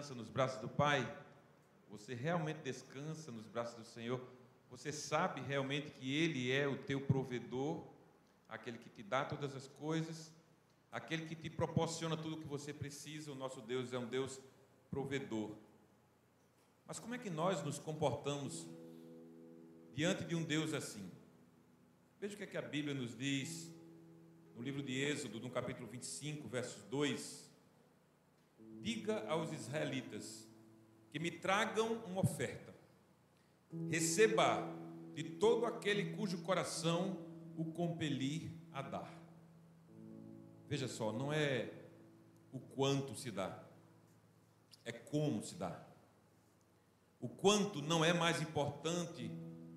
Descansa nos braços do Pai? Você realmente descansa nos braços do Senhor? Você sabe realmente que Ele é o teu provedor, aquele que te dá todas as coisas, aquele que te proporciona tudo o que você precisa? O nosso Deus é um Deus provedor. Mas como é que nós nos comportamos diante de um Deus assim? Veja o que, é que a Bíblia nos diz no livro de Êxodo, no capítulo 25, versos 2 diga aos israelitas que me tragam uma oferta. Receba de todo aquele cujo coração o compelir a dar. Veja só, não é o quanto se dá, é como se dá. O quanto não é mais importante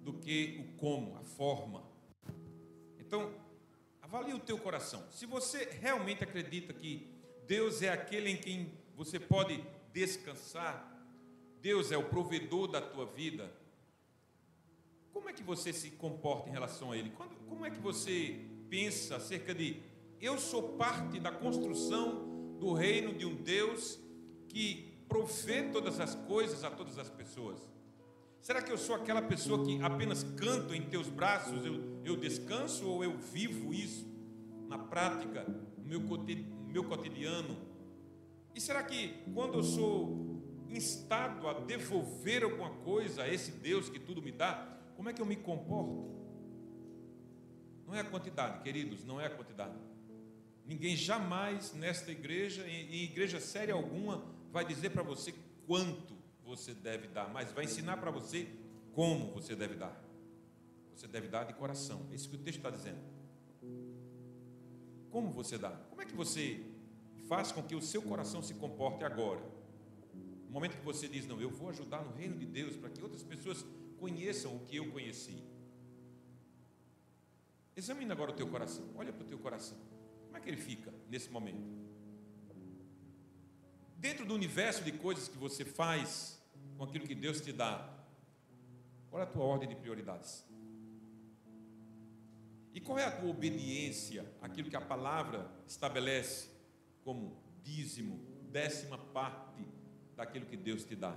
do que o como, a forma. Então, avalie o teu coração. Se você realmente acredita que Deus é aquele em quem você pode descansar. Deus é o provedor da tua vida. Como é que você se comporta em relação a Ele? Quando, como é que você pensa acerca de eu sou parte da construção do reino de um Deus que provê todas as coisas a todas as pessoas? Será que eu sou aquela pessoa que apenas canto em teus braços, eu, eu descanso ou eu vivo isso na prática, no meu, meu cotidiano? E será que quando eu sou instado a devolver alguma coisa a esse Deus que tudo me dá, como é que eu me comporto? Não é a quantidade, queridos, não é a quantidade. Ninguém jamais nesta igreja, em igreja séria alguma, vai dizer para você quanto você deve dar, mas vai ensinar para você como você deve dar. Você deve dar de coração. É isso que o texto está dizendo. Como você dá? Como é que você faz com que o seu coração se comporte agora. No momento que você diz, não, eu vou ajudar no reino de Deus para que outras pessoas conheçam o que eu conheci. Examina agora o teu coração, olha para o teu coração. Como é que ele fica nesse momento? Dentro do universo de coisas que você faz com aquilo que Deus te dá, qual é a tua ordem de prioridades? E qual é a tua obediência àquilo que a palavra estabelece como dízimo, décima parte daquilo que Deus te dá.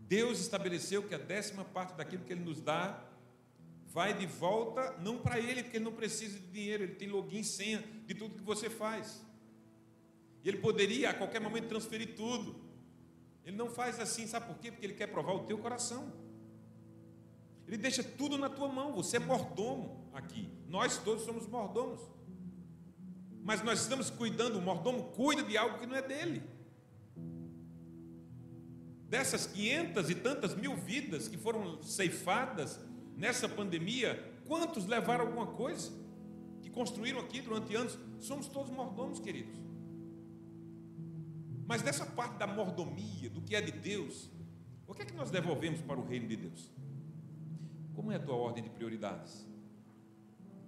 Deus estabeleceu que a décima parte daquilo que Ele nos dá vai de volta, não para Ele, porque Ele não precisa de dinheiro, Ele tem login, senha de tudo que você faz. E Ele poderia a qualquer momento transferir tudo. Ele não faz assim, sabe por quê? Porque Ele quer provar o teu coração. Ele deixa tudo na tua mão, você é mordomo aqui. Nós todos somos mordomos mas nós estamos cuidando, o mordomo cuida de algo que não é dele. Dessas quinhentas e tantas mil vidas que foram ceifadas nessa pandemia, quantos levaram alguma coisa? Que construíram aqui durante anos? Somos todos mordomos, queridos. Mas dessa parte da mordomia, do que é de Deus, o que é que nós devolvemos para o reino de Deus? Como é a tua ordem de prioridades?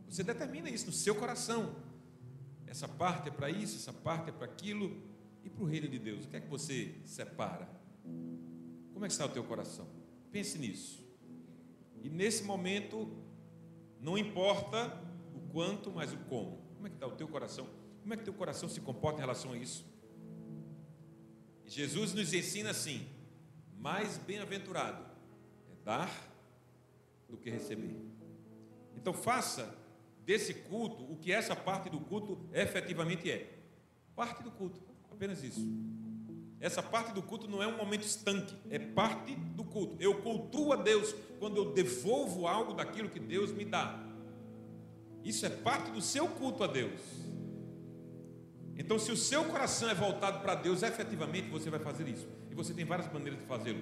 Você determina isso no seu coração essa parte é para isso, essa parte é para aquilo, e para o reino de Deus, o que é que você separa? Como é que está o teu coração? Pense nisso. E nesse momento, não importa o quanto, mas o como. Como é que está o teu coração? Como é que teu coração se comporta em relação a isso? Jesus nos ensina assim: mais bem-aventurado é dar do que receber. Então faça desse culto o que essa parte do culto efetivamente é. Parte do culto, apenas isso. Essa parte do culto não é um momento estanque, é parte do culto. Eu cultuo a Deus quando eu devolvo algo daquilo que Deus me dá. Isso é parte do seu culto a Deus. Então, se o seu coração é voltado para Deus, efetivamente você vai fazer isso. E você tem várias maneiras de fazê-lo.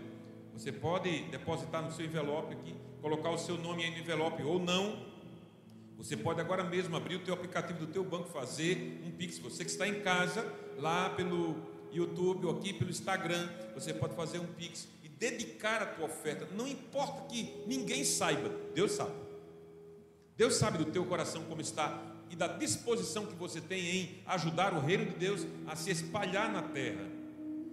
Você pode depositar no seu envelope aqui, colocar o seu nome aí no envelope ou não, você pode agora mesmo abrir o teu aplicativo do teu banco, fazer um Pix. Você que está em casa, lá pelo YouTube ou aqui pelo Instagram, você pode fazer um Pix e dedicar a tua oferta. Não importa que ninguém saiba, Deus sabe. Deus sabe do teu coração como está e da disposição que você tem em ajudar o reino de Deus a se espalhar na terra.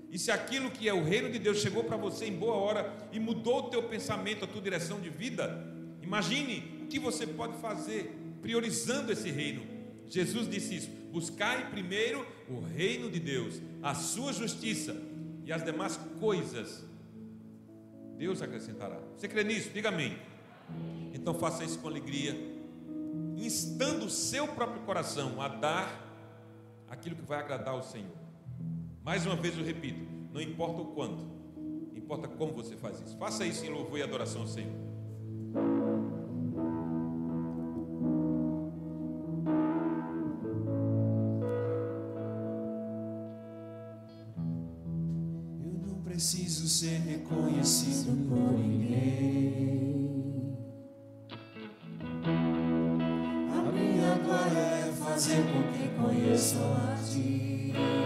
E se aquilo que é o reino de Deus chegou para você em boa hora e mudou o teu pensamento, a tua direção de vida, imagine que você pode fazer priorizando esse reino? Jesus disse isso: Buscai primeiro o reino de Deus, a sua justiça e as demais coisas Deus acrescentará. Você crê nisso? Diga amém. Então faça isso com alegria, instando o seu próprio coração a dar aquilo que vai agradar ao Senhor. Mais uma vez eu repito, não importa o quanto, importa como você faz isso. Faça isso em louvor e adoração ao Senhor. Ser reconhecido por ninguém. A minha glória é fazer com que conheçam a Ti.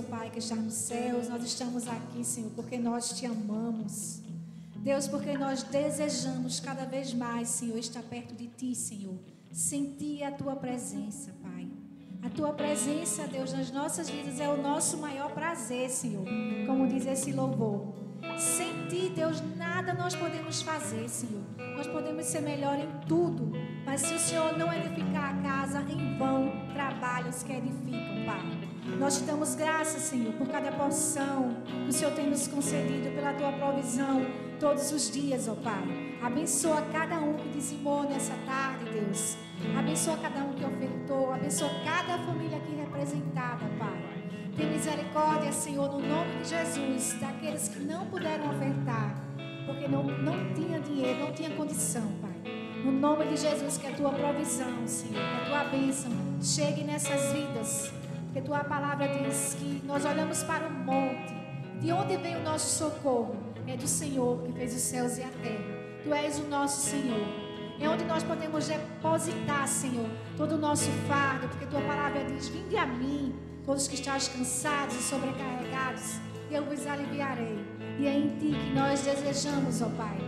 Nosso Pai que está nos céus, nós estamos aqui, Senhor, porque nós te amamos. Deus, porque nós desejamos cada vez mais, Senhor, estar perto de Ti, Senhor. Sentir a Tua presença, Pai. A Tua presença, Deus, nas nossas vidas é o nosso maior prazer, Senhor. Como diz esse louvor. Sem Ti, Deus, nada nós podemos fazer, Senhor. Nós podemos ser melhor em tudo. Mas se o Senhor não edificar a casa, em vão trabalhos que edificam, Pai. Nós te damos graças, Senhor, por cada porção que o Senhor tem nos concedido, pela tua provisão todos os dias, ó Pai. Abençoa cada um que dizimou nessa tarde, Deus. Abençoa cada um que ofertou. Abençoa cada família aqui representada, Pai. Tem misericórdia, Senhor, no nome de Jesus, daqueles que não puderam ofertar, porque não, não tinha dinheiro, não tinha condição, Pai. No nome de Jesus, que a tua provisão, Senhor, que a tua bênção chegue nessas vidas. Porque tua palavra diz que nós olhamos para o monte. De onde vem o nosso socorro? É do Senhor que fez os céus e a terra. Tu és o nosso Senhor. É onde nós podemos depositar, Senhor, todo o nosso fardo, porque tua palavra diz: Vinde a mim, todos que estás cansados e sobrecarregados, e eu vos aliviarei. E é em ti que nós desejamos, ó Pai,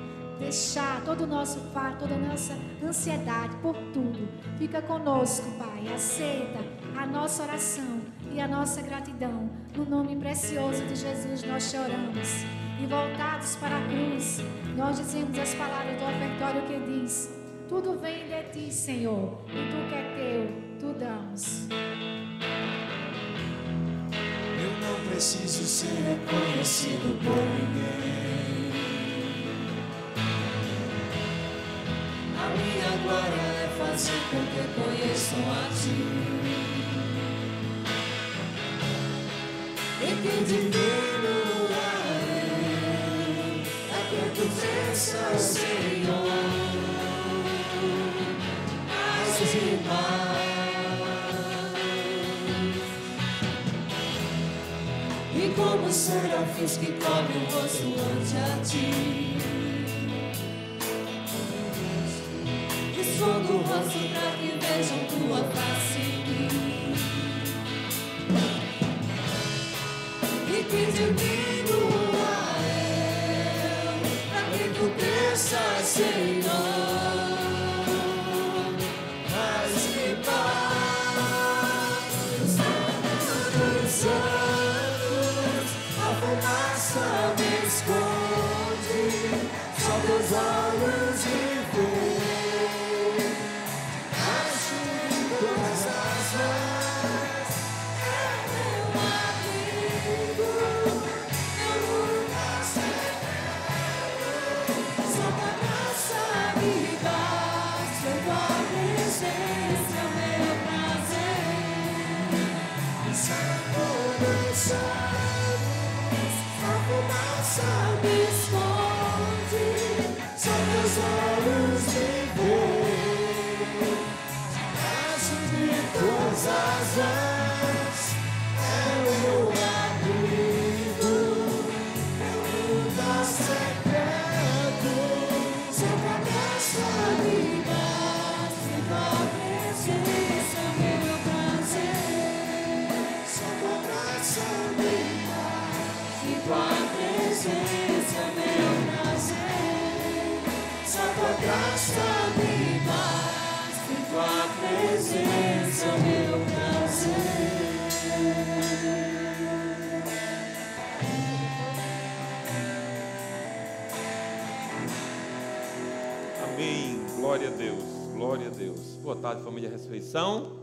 deixar todo o nosso fardo, toda a nossa ansiedade por tudo. Fica conosco, Pai. Aceita a nossa oração e a nossa gratidão. No nome precioso de Jesus nós choramos. E voltados para a cruz, nós dizemos as palavras do ofertório que diz: Tudo vem de ti, Senhor, e tu que é teu, tu damos. Eu não preciso ser reconhecido por ninguém. A minha glória é fazer com que conheçam a ti. E que diminuirei é que tu cresças, Senhor. Mais e mais. E como serafins que cobrem o rosto ante a ti. Escondo o rosto para que vejam tua face. E que diminua de todas as mãos, é o meu amigo, meu lugar secreto. Santa graça me tua presença é meu prazer. Santa graça me basta, tua presença é meu prazer. Santa graça me tua presença meu prazer. Amém. Glória a Deus. Glória a Deus. Boa tarde, família Ressurreição.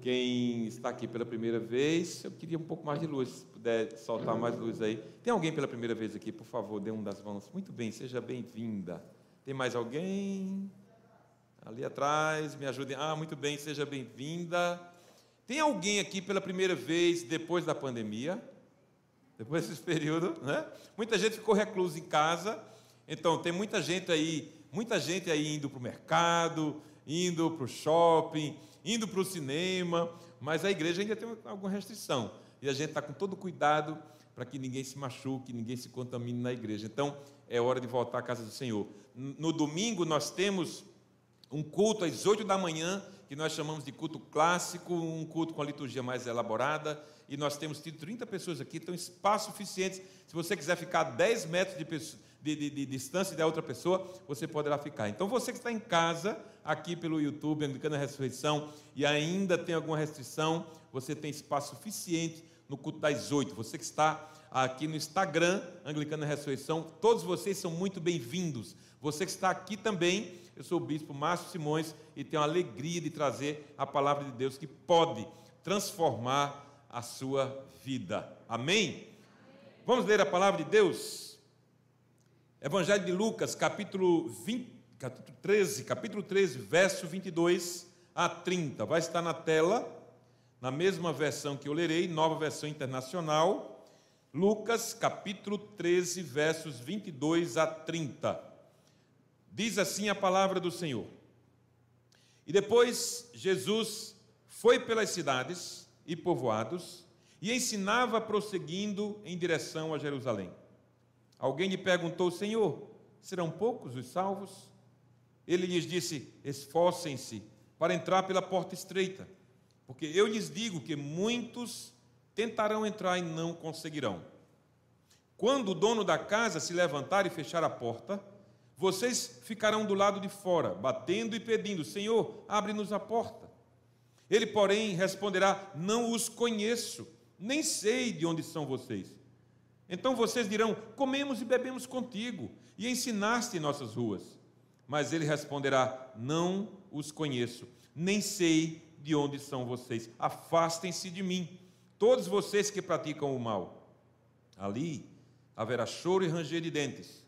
Quem está aqui pela primeira vez, eu queria um pouco mais de luz, se puder soltar mais luz aí. Tem alguém pela primeira vez aqui, por favor, dê um das mãos. Muito bem, seja bem-vinda. Tem mais alguém? Ali atrás, me ajudem. Ah, muito bem, seja bem-vinda. Tem alguém aqui pela primeira vez depois da pandemia? Depois desse período, né? Muita gente ficou reclusa em casa. Então, tem muita gente aí, muita gente aí indo para o mercado, indo para o shopping, indo para o cinema, mas a igreja ainda tem alguma restrição. E a gente está com todo cuidado para que ninguém se machuque, ninguém se contamine na igreja. Então, é hora de voltar à casa do Senhor. No domingo, nós temos um culto às 8 da manhã, que nós chamamos de culto clássico, um culto com a liturgia mais elaborada, e nós temos tido 30 pessoas aqui, então espaço suficiente. Se você quiser ficar a 10 metros de, de, de, de distância da outra pessoa, você poderá ficar. Então você que está em casa, aqui pelo YouTube, Anglicana Ressurreição, e ainda tem alguma restrição, você tem espaço suficiente no culto das 8. Você que está aqui no Instagram, Anglicana Ressurreição, todos vocês são muito bem-vindos. Você que está aqui também, eu sou o bispo Márcio Simões e tenho a alegria de trazer a palavra de Deus que pode transformar a sua vida. Amém? Vamos ler a palavra de Deus? Evangelho de Lucas, capítulo, 20, capítulo 13, capítulo 13, verso 22 a 30. Vai estar na tela, na mesma versão que eu lerei, nova versão internacional. Lucas, capítulo 13, versos 22 a 30. Diz assim a palavra do Senhor. E depois Jesus foi pelas cidades e povoados e ensinava prosseguindo em direção a Jerusalém. Alguém lhe perguntou: Senhor, serão poucos os salvos? Ele lhes disse: Esforcem-se para entrar pela porta estreita, porque eu lhes digo que muitos tentarão entrar e não conseguirão. Quando o dono da casa se levantar e fechar a porta, vocês ficarão do lado de fora, batendo e pedindo: Senhor, abre-nos a porta. Ele, porém, responderá: Não os conheço, nem sei de onde são vocês. Então vocês dirão: Comemos e bebemos contigo, e ensinaste em nossas ruas. Mas ele responderá: Não os conheço, nem sei de onde são vocês. Afastem-se de mim, todos vocês que praticam o mal. Ali haverá choro e ranger de dentes.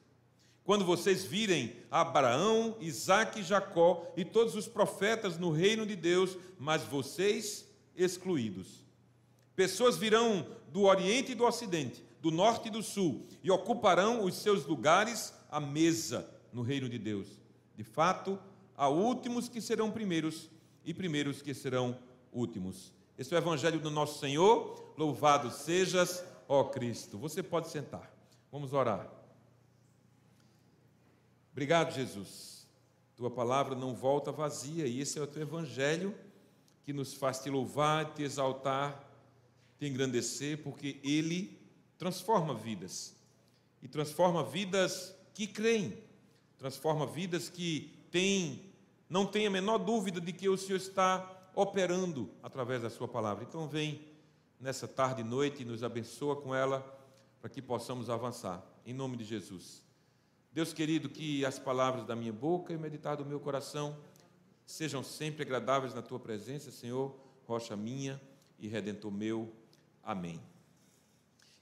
Quando vocês virem Abraão, e Jacó e todos os profetas no reino de Deus, mas vocês excluídos. Pessoas virão do Oriente e do Ocidente, do Norte e do Sul, e ocuparão os seus lugares à mesa no reino de Deus. De fato, há últimos que serão primeiros e primeiros que serão últimos. Esse é o Evangelho do nosso Senhor. Louvado sejas, ó Cristo. Você pode sentar. Vamos orar. Obrigado, Jesus. Tua palavra não volta vazia, e esse é o teu evangelho que nos faz te louvar, te exaltar, te engrandecer, porque ele transforma vidas. E transforma vidas que creem, transforma vidas que têm, não têm a menor dúvida de que o Senhor está operando através da sua palavra. Então vem nessa tarde e noite e nos abençoa com ela para que possamos avançar. Em nome de Jesus. Deus querido, que as palavras da minha boca e o meditar do meu coração sejam sempre agradáveis na tua presença, Senhor, rocha minha e redentor meu. Amém.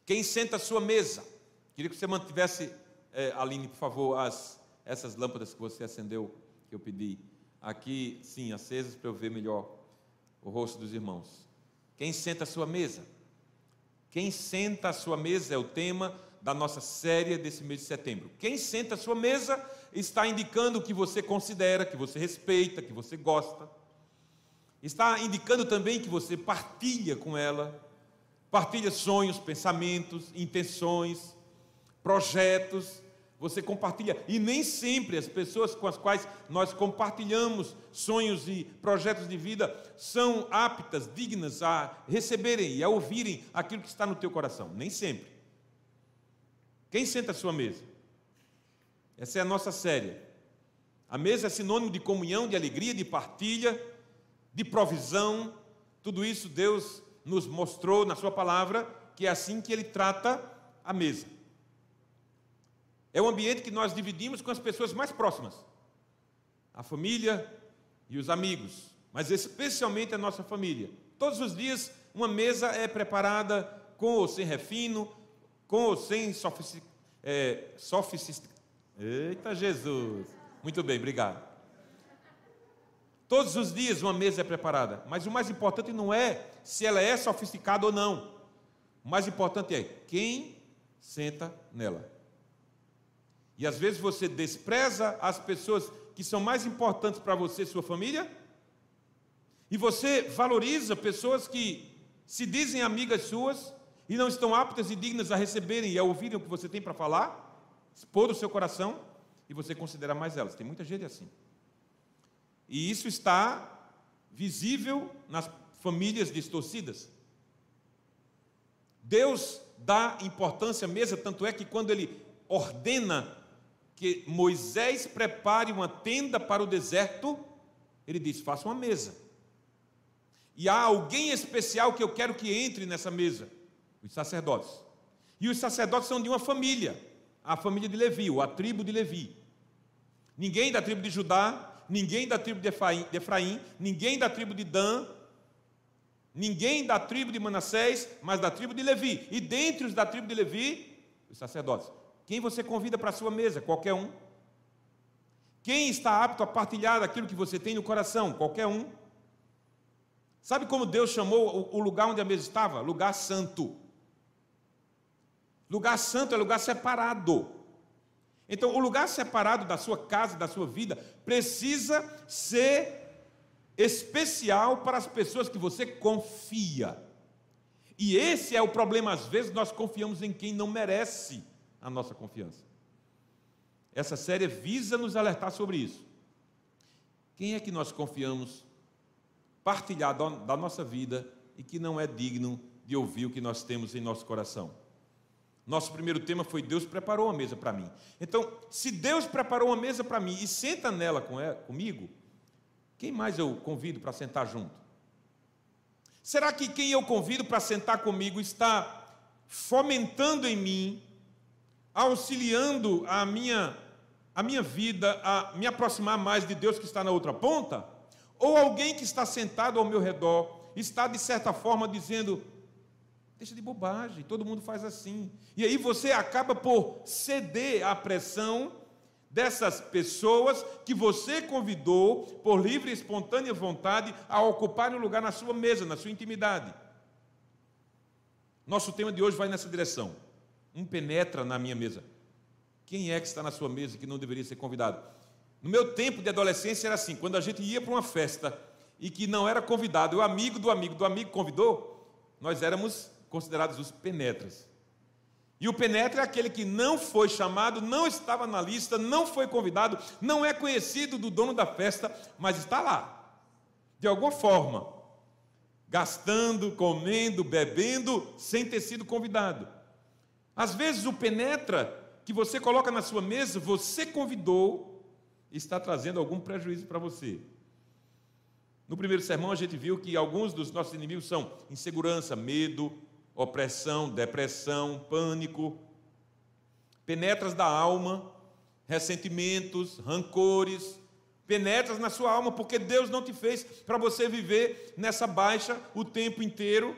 Quem senta à sua mesa? Queria que você mantivesse, é, Aline, por favor, as, essas lâmpadas que você acendeu, que eu pedi, aqui, sim, acesas, para eu ver melhor o rosto dos irmãos. Quem senta à sua mesa? Quem senta à sua mesa é o tema da nossa série desse mês de setembro. Quem senta à sua mesa está indicando o que você considera, que você respeita, que você gosta. Está indicando também que você partilha com ela, partilha sonhos, pensamentos, intenções, projetos, você compartilha. E nem sempre as pessoas com as quais nós compartilhamos sonhos e projetos de vida são aptas, dignas a receberem e a ouvirem aquilo que está no teu coração. Nem sempre. Quem senta à sua mesa? Essa é a nossa série. A mesa é sinônimo de comunhão, de alegria, de partilha, de provisão. Tudo isso Deus nos mostrou na Sua palavra que é assim que Ele trata a mesa. É um ambiente que nós dividimos com as pessoas mais próximas, a família e os amigos, mas especialmente a nossa família. Todos os dias, uma mesa é preparada com ou sem refino, com ou sem é, sofistic... Eita Jesus! Muito bem, obrigado. Todos os dias uma mesa é preparada, mas o mais importante não é se ela é sofisticada ou não. O mais importante é quem senta nela. E às vezes você despreza as pessoas que são mais importantes para você, sua família, e você valoriza pessoas que se dizem amigas suas e não estão aptas e dignas a receberem e a ouvirem o que você tem para falar, expor o seu coração, e você considera mais elas. Tem muita gente assim. E isso está visível nas famílias distorcidas. Deus dá importância à mesa, tanto é que quando ele ordena que Moisés prepare uma tenda para o deserto, ele diz: faça uma mesa. E há alguém especial que eu quero que entre nessa mesa: os sacerdotes. E os sacerdotes são de uma família, a família de Levi, ou a tribo de Levi. Ninguém da tribo de Judá, ninguém da tribo de Efraim, ninguém da tribo de Dan, ninguém da tribo de Manassés, mas da tribo de Levi. E dentre os da tribo de Levi, os sacerdotes. Quem você convida para a sua mesa? Qualquer um. Quem está apto a partilhar daquilo que você tem no coração? Qualquer um. Sabe como Deus chamou o lugar onde a mesa estava? Lugar santo. Lugar santo é lugar separado. Então, o lugar separado da sua casa, da sua vida, precisa ser especial para as pessoas que você confia. E esse é o problema, às vezes nós confiamos em quem não merece a nossa confiança. Essa série visa nos alertar sobre isso. Quem é que nós confiamos partilhar da nossa vida e que não é digno de ouvir o que nós temos em nosso coração? Nosso primeiro tema foi Deus preparou uma mesa para mim. Então, se Deus preparou uma mesa para mim e senta nela com ela, comigo, quem mais eu convido para sentar junto? Será que quem eu convido para sentar comigo está fomentando em mim auxiliando a minha, a minha vida a me aproximar mais de Deus que está na outra ponta? Ou alguém que está sentado ao meu redor está, de certa forma, dizendo: deixa de bobagem, todo mundo faz assim. E aí você acaba por ceder à pressão dessas pessoas que você convidou, por livre e espontânea vontade, a ocuparem um lugar na sua mesa, na sua intimidade. Nosso tema de hoje vai nessa direção um penetra na minha mesa. Quem é que está na sua mesa que não deveria ser convidado? No meu tempo de adolescência era assim: quando a gente ia para uma festa e que não era convidado, o amigo do amigo do amigo convidou, nós éramos considerados os penetras. E o penetra é aquele que não foi chamado, não estava na lista, não foi convidado, não é conhecido do dono da festa, mas está lá, de alguma forma, gastando, comendo, bebendo, sem ter sido convidado. Às vezes o penetra que você coloca na sua mesa, você convidou, está trazendo algum prejuízo para você. No primeiro sermão, a gente viu que alguns dos nossos inimigos são insegurança, medo, opressão, depressão, pânico, penetras da alma, ressentimentos, rancores, penetras na sua alma, porque Deus não te fez para você viver nessa baixa o tempo inteiro.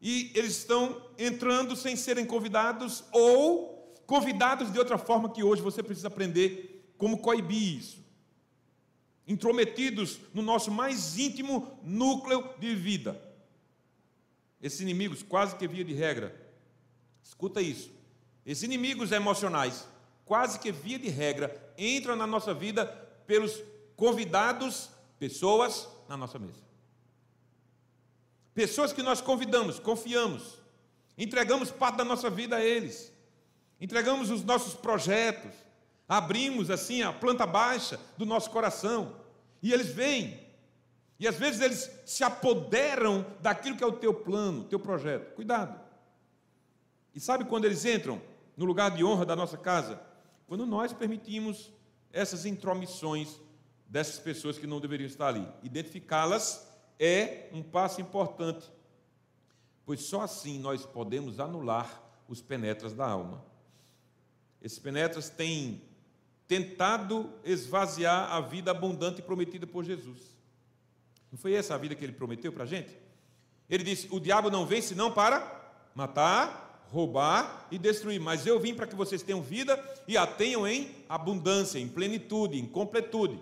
E eles estão entrando sem serem convidados ou convidados de outra forma que hoje você precisa aprender como coibir isso intrometidos no nosso mais íntimo núcleo de vida. Esses inimigos, quase que via de regra, escuta isso. Esses inimigos emocionais, quase que via de regra, entram na nossa vida pelos convidados, pessoas na nossa mesa. Pessoas que nós convidamos, confiamos, entregamos parte da nossa vida a eles, entregamos os nossos projetos, abrimos assim a planta baixa do nosso coração, e eles vêm, e às vezes eles se apoderam daquilo que é o teu plano, teu projeto. Cuidado. E sabe quando eles entram no lugar de honra da nossa casa? Quando nós permitimos essas intromissões dessas pessoas que não deveriam estar ali. Identificá-las é um passo importante, pois só assim nós podemos anular os penetras da alma. Esses penetras têm tentado esvaziar a vida abundante prometida por Jesus. Não foi essa a vida que ele prometeu para a gente? Ele disse: O diabo não vem senão para matar, roubar e destruir, mas eu vim para que vocês tenham vida e a tenham em abundância, em plenitude, em completude.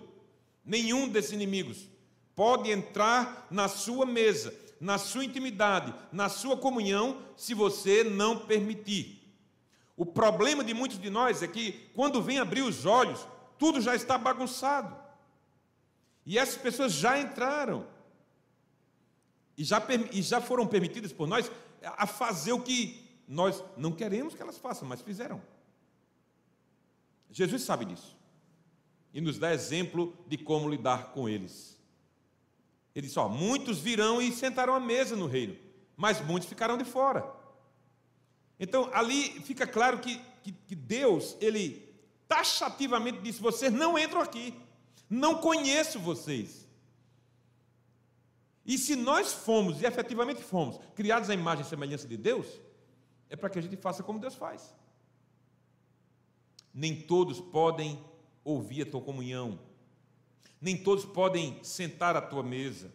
Nenhum desses inimigos pode entrar na sua mesa, na sua intimidade, na sua comunhão, se você não permitir. O problema de muitos de nós é que, quando vem abrir os olhos, tudo já está bagunçado. E essas pessoas já entraram. E já, e já foram permitidas por nós a fazer o que nós não queremos que elas façam, mas fizeram. Jesus sabe disso. E nos dá exemplo de como lidar com eles. Ele disse: ó, muitos virão e sentarão à mesa no reino, mas muitos ficarão de fora. Então, ali fica claro que, que, que Deus, Ele taxativamente disse: vocês não entram aqui, não conheço vocês. E se nós fomos, e efetivamente fomos, criados à imagem e semelhança de Deus, é para que a gente faça como Deus faz. Nem todos podem ouvir a tua comunhão, nem todos podem sentar à tua mesa.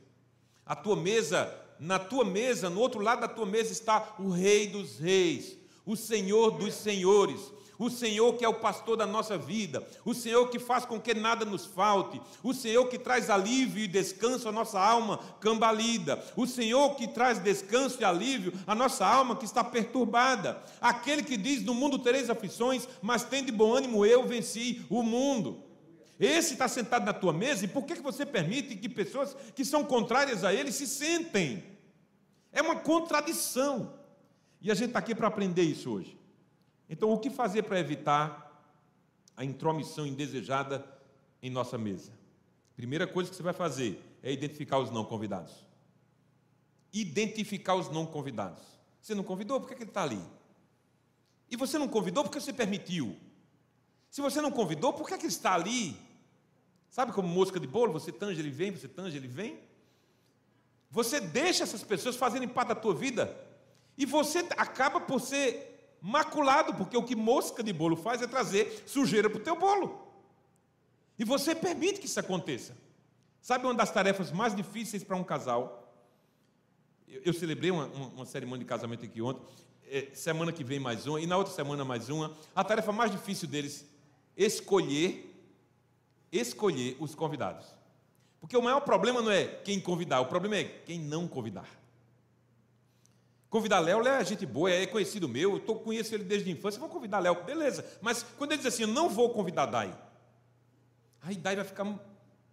A tua mesa na tua mesa, no outro lado da tua mesa está o Rei dos Reis, o Senhor dos Senhores, o Senhor que é o pastor da nossa vida, o Senhor que faz com que nada nos falte, o Senhor que traz alívio e descanso à nossa alma cambalida, o Senhor que traz descanso e alívio à nossa alma que está perturbada, aquele que diz: No mundo tereis aflições, mas tem de bom ânimo, eu venci o mundo. Esse está sentado na tua mesa, e por que você permite que pessoas que são contrárias a ele se sentem? É uma contradição. E a gente está aqui para aprender isso hoje. Então, o que fazer para evitar a intromissão indesejada em nossa mesa? Primeira coisa que você vai fazer é identificar os não convidados. Identificar os não convidados. Você não convidou, por que, ele está ali? E você não convidou porque você permitiu. Se você não convidou, por que, que ele está ali? Sabe como mosca de bolo? Você tange, ele vem, você tange, ele vem. Você deixa essas pessoas fazerem parte da tua vida e você acaba por ser maculado, porque o que mosca de bolo faz é trazer sujeira para o teu bolo. E você permite que isso aconteça. Sabe uma das tarefas mais difíceis para um casal? Eu, eu celebrei uma, uma, uma, cerimônia de casamento aqui ontem. É, semana que vem mais uma, e na outra semana mais uma. A tarefa mais difícil deles escolher escolher os convidados. Porque o maior problema não é quem convidar, o problema é quem não convidar. Convidar Léo, Léo é gente boa, é conhecido meu, eu tô, conheço ele desde a infância, vou convidar Léo, beleza. Mas quando ele diz assim, eu não vou convidar Dai, aí Dai vai ficar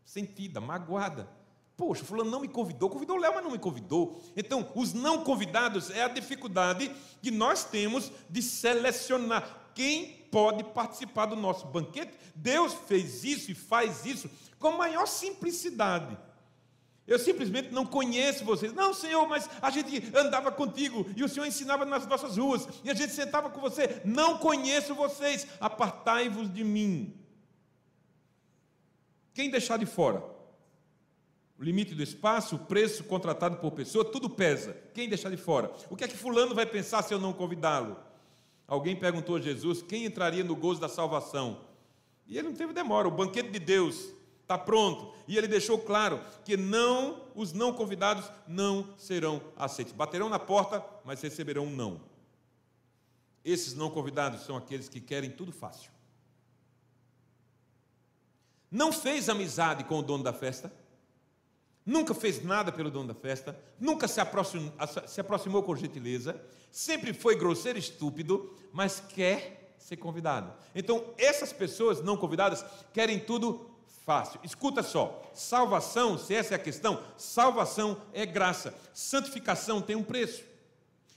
sentida, magoada. Poxa, fulano não me convidou, convidou Léo, mas não me convidou. Então, os não convidados é a dificuldade que nós temos de selecionar quem pode participar do nosso banquete. Deus fez isso e faz isso com a maior simplicidade. Eu simplesmente não conheço vocês. Não, Senhor, mas a gente andava contigo e o Senhor ensinava nas nossas ruas e a gente sentava com você. Não conheço vocês, apartai-vos de mim. Quem deixar de fora? o limite do espaço, o preço contratado por pessoa, tudo pesa. Quem deixar de fora? O que é que fulano vai pensar se eu não convidá-lo? Alguém perguntou a Jesus quem entraria no gozo da salvação. E ele não teve demora, o banquete de Deus está pronto. E ele deixou claro que não os não convidados não serão aceitos. Baterão na porta, mas receberão um não. Esses não convidados são aqueles que querem tudo fácil. Não fez amizade com o dono da festa, nunca fez nada pelo dono da festa, nunca se aproximou, se aproximou com gentileza, sempre foi grosseiro e estúpido, mas quer ser convidado. Então, essas pessoas não convidadas querem tudo fácil. Escuta só: salvação, se essa é a questão, salvação é graça, santificação tem um preço.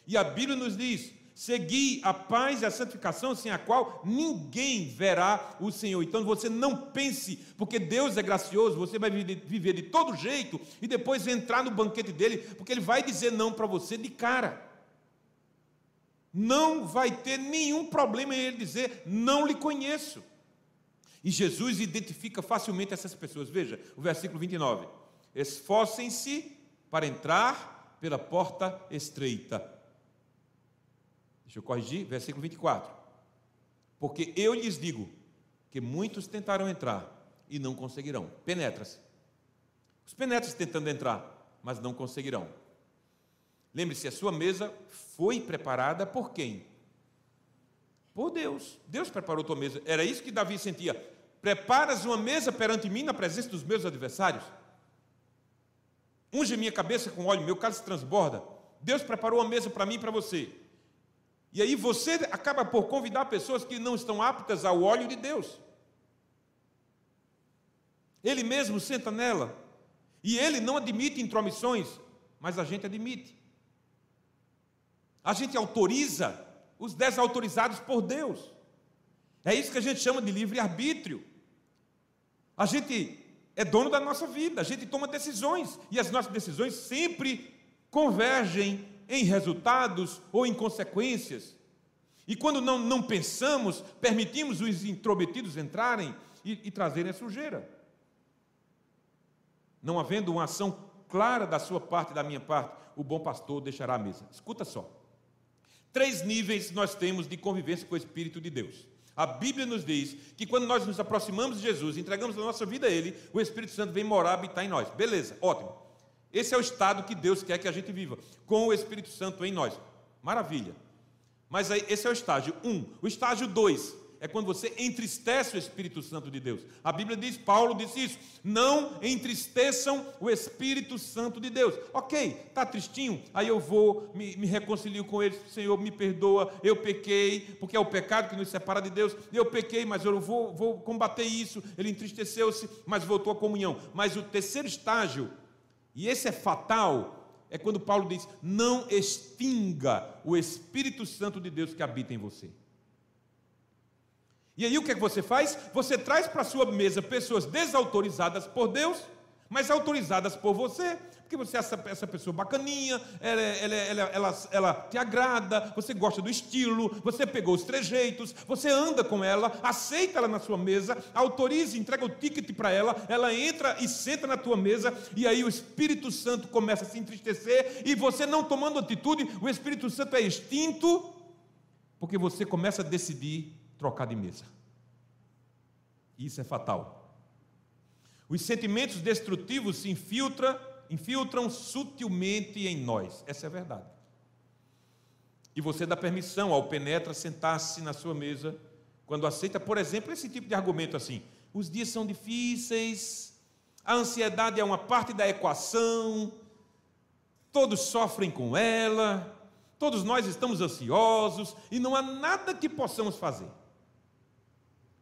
E a Bíblia nos diz: Segui a paz e a santificação, sem a qual ninguém verá o Senhor. Então você não pense, porque Deus é gracioso, você vai viver de todo jeito e depois entrar no banquete dele, porque ele vai dizer não para você de cara. Não vai ter nenhum problema em ele dizer não lhe conheço. E Jesus identifica facilmente essas pessoas. Veja o versículo 29. Esforcem-se para entrar pela porta estreita Deixa eu corrigir, versículo 24. Porque eu lhes digo que muitos tentarão entrar e não conseguirão. Penetra-se. Os penetras tentando entrar, mas não conseguirão. Lembre-se, a sua mesa foi preparada por quem? Por Deus. Deus preparou tua mesa. Era isso que Davi sentia. Preparas uma mesa perante mim na presença dos meus adversários. Unge minha cabeça com óleo, meu cálice transborda. Deus preparou uma mesa para mim e para você. E aí você acaba por convidar pessoas que não estão aptas ao óleo de Deus. Ele mesmo senta nela. E ele não admite intromissões, mas a gente admite. A gente autoriza os desautorizados por Deus. É isso que a gente chama de livre-arbítrio. A gente é dono da nossa vida, a gente toma decisões, e as nossas decisões sempre convergem em resultados ou em consequências. E quando não, não pensamos, permitimos os intrometidos entrarem e, e trazerem a sujeira. Não havendo uma ação clara da sua parte e da minha parte, o bom pastor deixará a mesa. Escuta só. Três níveis nós temos de convivência com o Espírito de Deus. A Bíblia nos diz que quando nós nos aproximamos de Jesus, entregamos a nossa vida a Ele, o Espírito Santo vem morar, habitar em nós. Beleza, ótimo. Esse é o estado que Deus quer que a gente viva, com o Espírito Santo em nós. Maravilha. Mas aí, esse é o estágio 1. Um. O estágio 2 é quando você entristece o Espírito Santo de Deus. A Bíblia diz, Paulo disse isso: não entristeçam o Espírito Santo de Deus. Ok, está tristinho? Aí eu vou, me, me, reconcilio com ele, Senhor, me perdoa, eu pequei, porque é o pecado que nos separa de Deus. Eu pequei, mas eu vou, vou combater isso. Ele entristeceu-se, mas voltou à comunhão. Mas o terceiro estágio e esse é fatal, é quando Paulo diz: não extinga o Espírito Santo de Deus que habita em você. E aí o que é que você faz? Você traz para a sua mesa pessoas desautorizadas por Deus, mas autorizadas por você porque você é essa, essa pessoa bacaninha, ela, ela, ela, ela, ela te agrada, você gosta do estilo, você pegou os trejeitos, você anda com ela, aceita ela na sua mesa, autoriza, entrega o ticket para ela, ela entra e senta na tua mesa, e aí o Espírito Santo começa a se entristecer, e você não tomando atitude, o Espírito Santo é extinto, porque você começa a decidir trocar de mesa. Isso é fatal. Os sentimentos destrutivos se infiltram infiltram sutilmente em nós. Essa é a verdade. E você dá permissão ao penetra sentar-se na sua mesa quando aceita, por exemplo, esse tipo de argumento assim: os dias são difíceis, a ansiedade é uma parte da equação, todos sofrem com ela, todos nós estamos ansiosos e não há nada que possamos fazer.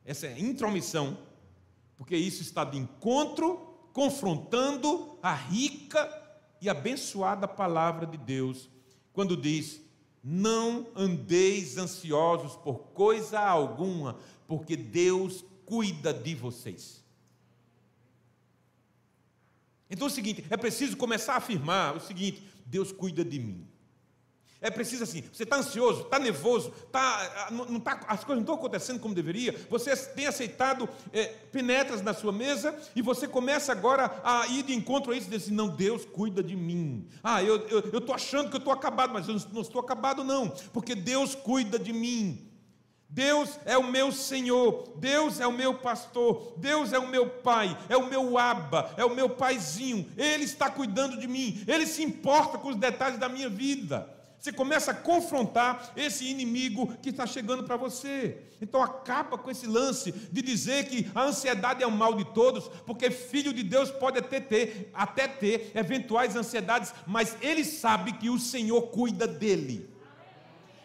Essa é intromissão, porque isso está de encontro confrontando a rica e abençoada palavra de Deus, quando diz: Não andeis ansiosos por coisa alguma, porque Deus cuida de vocês. Então é o seguinte: é preciso começar a afirmar o seguinte: Deus cuida de mim. É preciso assim, você está ansioso, está nervoso, tá, não, não tá, as coisas não estão acontecendo como deveria, você tem aceitado é, penetras na sua mesa e você começa agora a ir de encontro a isso dizer assim, não, Deus cuida de mim. Ah, eu estou achando que eu estou acabado, mas eu não estou acabado não, porque Deus cuida de mim. Deus é o meu Senhor, Deus é o meu pastor, Deus é o meu pai, é o meu aba, é o meu paizinho, Ele está cuidando de mim, Ele se importa com os detalhes da minha vida. Você começa a confrontar esse inimigo que está chegando para você. Então acaba com esse lance de dizer que a ansiedade é o mal de todos, porque filho de Deus pode até ter, até ter eventuais ansiedades, mas ele sabe que o Senhor cuida dele.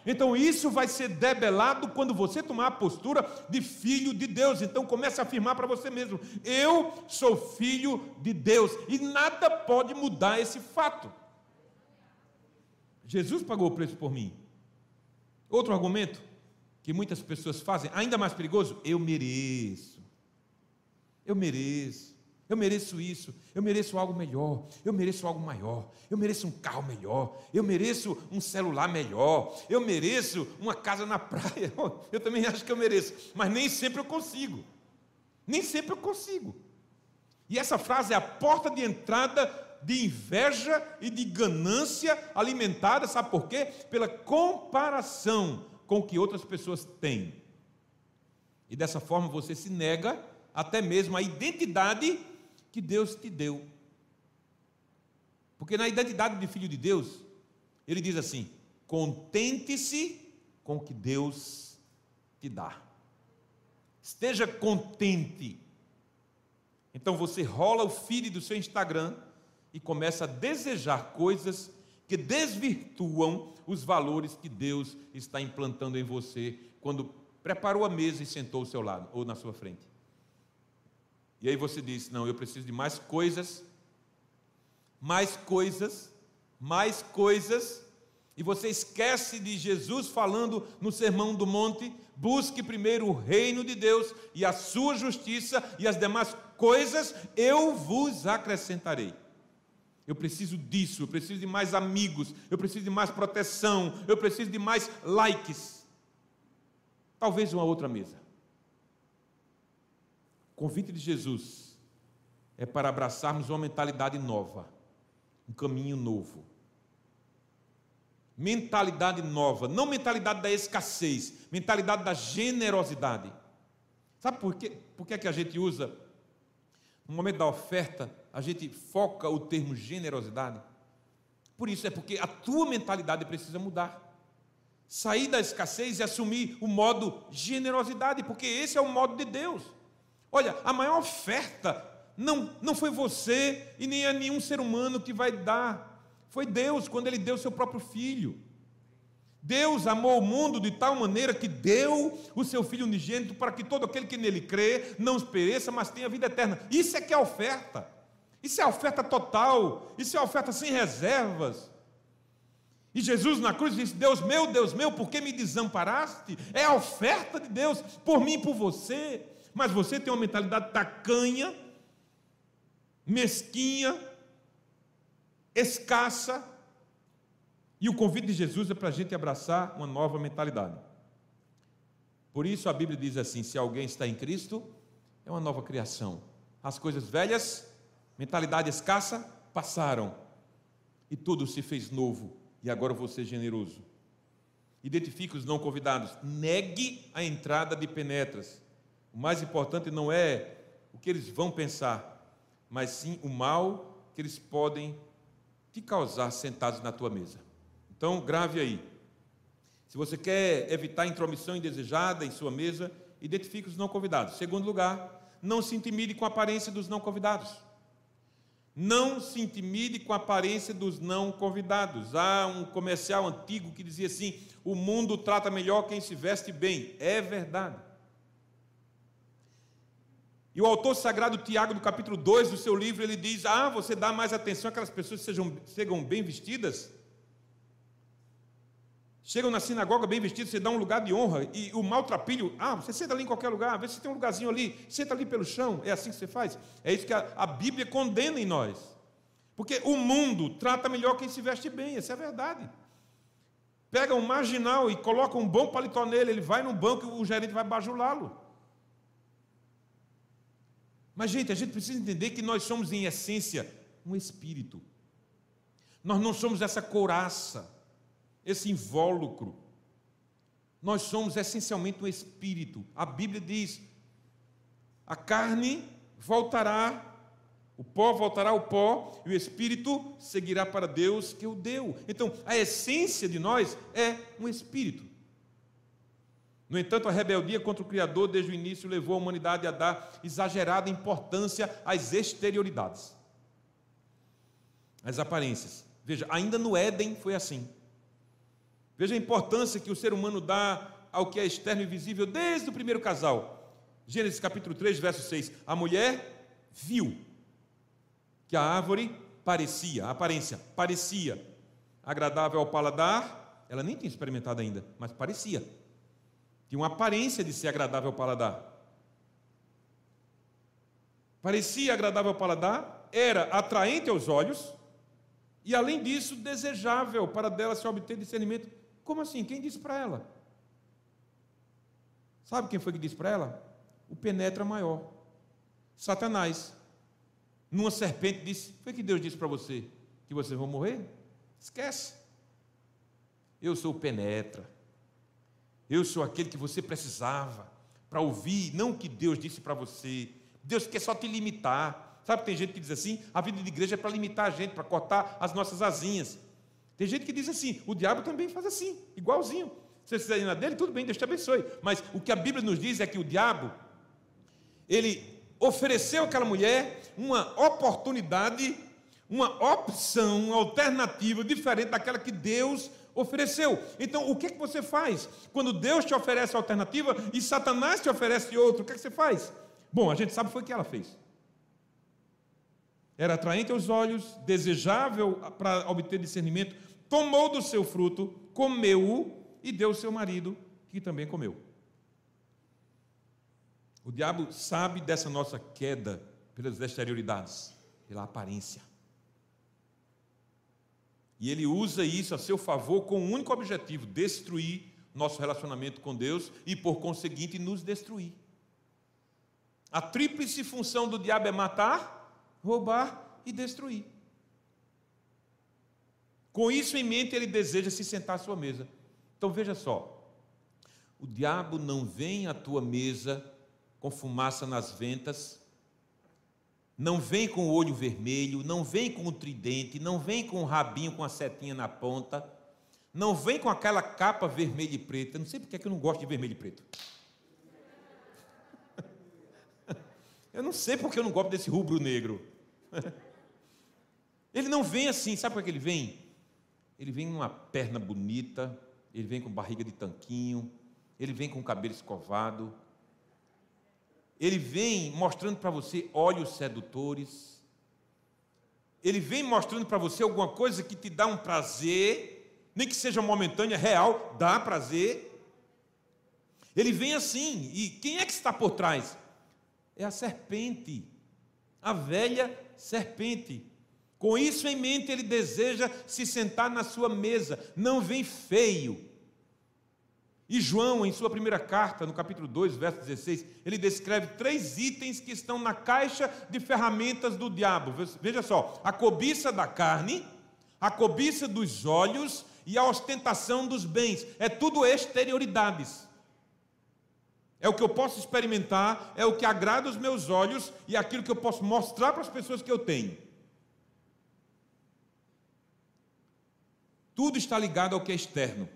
Então isso vai ser debelado quando você tomar a postura de filho de Deus. Então comece a afirmar para você mesmo: eu sou filho de Deus e nada pode mudar esse fato. Jesus pagou o preço por mim. Outro argumento que muitas pessoas fazem, ainda mais perigoso, eu mereço. Eu mereço. Eu mereço isso, eu mereço algo melhor, eu mereço algo maior, eu mereço um carro melhor, eu mereço um celular melhor, eu mereço uma casa na praia. Eu também acho que eu mereço, mas nem sempre eu consigo. Nem sempre eu consigo. E essa frase é a porta de entrada de inveja e de ganância alimentada, sabe por quê? Pela comparação com o que outras pessoas têm. E dessa forma você se nega até mesmo a identidade que Deus te deu. Porque na identidade de filho de Deus, ele diz assim: contente-se com o que Deus te dá. Esteja contente. Então você rola o feed do seu Instagram e começa a desejar coisas que desvirtuam os valores que Deus está implantando em você quando preparou a mesa e sentou ao seu lado ou na sua frente. E aí você diz: Não, eu preciso de mais coisas, mais coisas, mais coisas. E você esquece de Jesus falando no Sermão do Monte: busque primeiro o reino de Deus e a sua justiça, e as demais coisas eu vos acrescentarei. Eu preciso disso, eu preciso de mais amigos, eu preciso de mais proteção, eu preciso de mais likes. Talvez uma outra mesa. O convite de Jesus é para abraçarmos uma mentalidade nova, um caminho novo. Mentalidade nova, não mentalidade da escassez, mentalidade da generosidade. Sabe por quê? Por que, é que a gente usa, no momento da oferta, a gente foca o termo generosidade? Por isso, é porque a tua mentalidade precisa mudar. Sair da escassez e assumir o modo generosidade, porque esse é o modo de Deus. Olha, a maior oferta não, não foi você e nem a nenhum ser humano que vai dar. Foi Deus, quando Ele deu seu próprio filho. Deus amou o mundo de tal maneira que deu o seu Filho unigênito para que todo aquele que nele crê não pereça, mas tenha vida eterna. Isso é que é a oferta. Isso é oferta total. Isso é oferta sem reservas. E Jesus na cruz disse: Deus meu, Deus meu, por que me desamparaste? É a oferta de Deus por mim e por você. Mas você tem uma mentalidade tacanha, mesquinha, escassa. E o convite de Jesus é para a gente abraçar uma nova mentalidade. Por isso a Bíblia diz assim: se alguém está em Cristo, é uma nova criação. As coisas velhas, mentalidade escassa, passaram. E tudo se fez novo. E agora você é generoso. Identifique os não convidados. Negue a entrada de penetras. O mais importante não é o que eles vão pensar, mas sim o mal que eles podem te causar sentados na tua mesa. Então, grave aí. Se você quer evitar intromissão indesejada em sua mesa, identifique os não convidados. Segundo lugar, não se intimide com a aparência dos não convidados. Não se intimide com a aparência dos não convidados. Há um comercial antigo que dizia assim: o mundo trata melhor quem se veste bem. É verdade. E o autor sagrado Tiago, no capítulo 2 do seu livro, ele diz: Ah, você dá mais atenção àquelas pessoas que sejam, sejam bem vestidas? Chegam na sinagoga bem vestidos, você dá um lugar de honra. E o maltrapilho, ah, você senta ali em qualquer lugar, vê se tem um lugarzinho ali, senta ali pelo chão. É assim que você faz? É isso que a, a Bíblia condena em nós. Porque o mundo trata melhor quem se veste bem, essa é a verdade. Pega um marginal e coloca um bom paletó nele, ele vai no banco e o gerente vai bajulá-lo. Mas, gente, a gente precisa entender que nós somos, em essência, um espírito. Nós não somos essa couraça, esse invólucro. Nós somos essencialmente um espírito. A Bíblia diz: a carne voltará, o pó voltará ao pó, e o espírito seguirá para Deus que o deu. Então, a essência de nós é um espírito. No entanto, a rebeldia contra o Criador desde o início levou a humanidade a dar exagerada importância às exterioridades, às aparências. Veja, ainda no Éden foi assim. Veja a importância que o ser humano dá ao que é externo e visível desde o primeiro casal. Gênesis capítulo 3, verso 6. A mulher viu que a árvore parecia, a aparência, parecia agradável ao paladar. Ela nem tinha experimentado ainda, mas parecia. Tinha uma aparência de ser agradável ao paladar. Parecia agradável ao paladar, era atraente aos olhos e, além disso, desejável para dela se obter discernimento como assim? Quem disse para ela? Sabe quem foi que disse para ela? O penetra maior. Satanás. Numa serpente disse: Foi que Deus disse para você que vocês vão morrer? Esquece. Eu sou o penetra. Eu sou aquele que você precisava para ouvir, não o que Deus disse para você. Deus quer só te limitar. Sabe, tem gente que diz assim: a vida de igreja é para limitar a gente, para cortar as nossas asinhas. Tem gente que diz assim, o diabo também faz assim, igualzinho. Se você quiser na dele, tudo bem, Deus te abençoe. Mas o que a Bíblia nos diz é que o diabo, ele ofereceu àquela mulher uma oportunidade, uma opção, uma alternativa diferente daquela que Deus ofereceu. Então, o que, é que você faz? Quando Deus te oferece a alternativa e Satanás te oferece outra, o que, é que você faz? Bom, a gente sabe o que ela fez. Era atraente aos olhos, desejável para obter discernimento, tomou do seu fruto, comeu-o e deu ao seu marido, que também comeu. O diabo sabe dessa nossa queda pelas exterioridades, pela aparência. E ele usa isso a seu favor com o um único objetivo: destruir nosso relacionamento com Deus e, por conseguinte, nos destruir. A tríplice função do diabo é matar, roubar e destruir. Com isso em mente, ele deseja se sentar à sua mesa. Então veja só: o diabo não vem à tua mesa com fumaça nas ventas, não vem com o olho vermelho, não vem com o tridente, não vem com o rabinho com a setinha na ponta, não vem com aquela capa vermelha e preta. Não sei porque é que eu não gosto de vermelho e preto. Eu não sei porque eu não gosto desse rubro negro. Ele não vem assim, sabe por que ele vem? Ele vem com uma perna bonita, ele vem com barriga de tanquinho, ele vem com cabelo escovado, ele vem mostrando para você olhos sedutores, ele vem mostrando para você alguma coisa que te dá um prazer, nem que seja momentânea, real, dá prazer. Ele vem assim, e quem é que está por trás? É a serpente, a velha serpente. Com isso em mente, ele deseja se sentar na sua mesa, não vem feio. E João, em sua primeira carta, no capítulo 2, verso 16, ele descreve três itens que estão na caixa de ferramentas do diabo. Veja só: a cobiça da carne, a cobiça dos olhos e a ostentação dos bens. É tudo exterioridades. É o que eu posso experimentar, é o que agrada os meus olhos e é aquilo que eu posso mostrar para as pessoas que eu tenho. Tudo está ligado ao que é externo,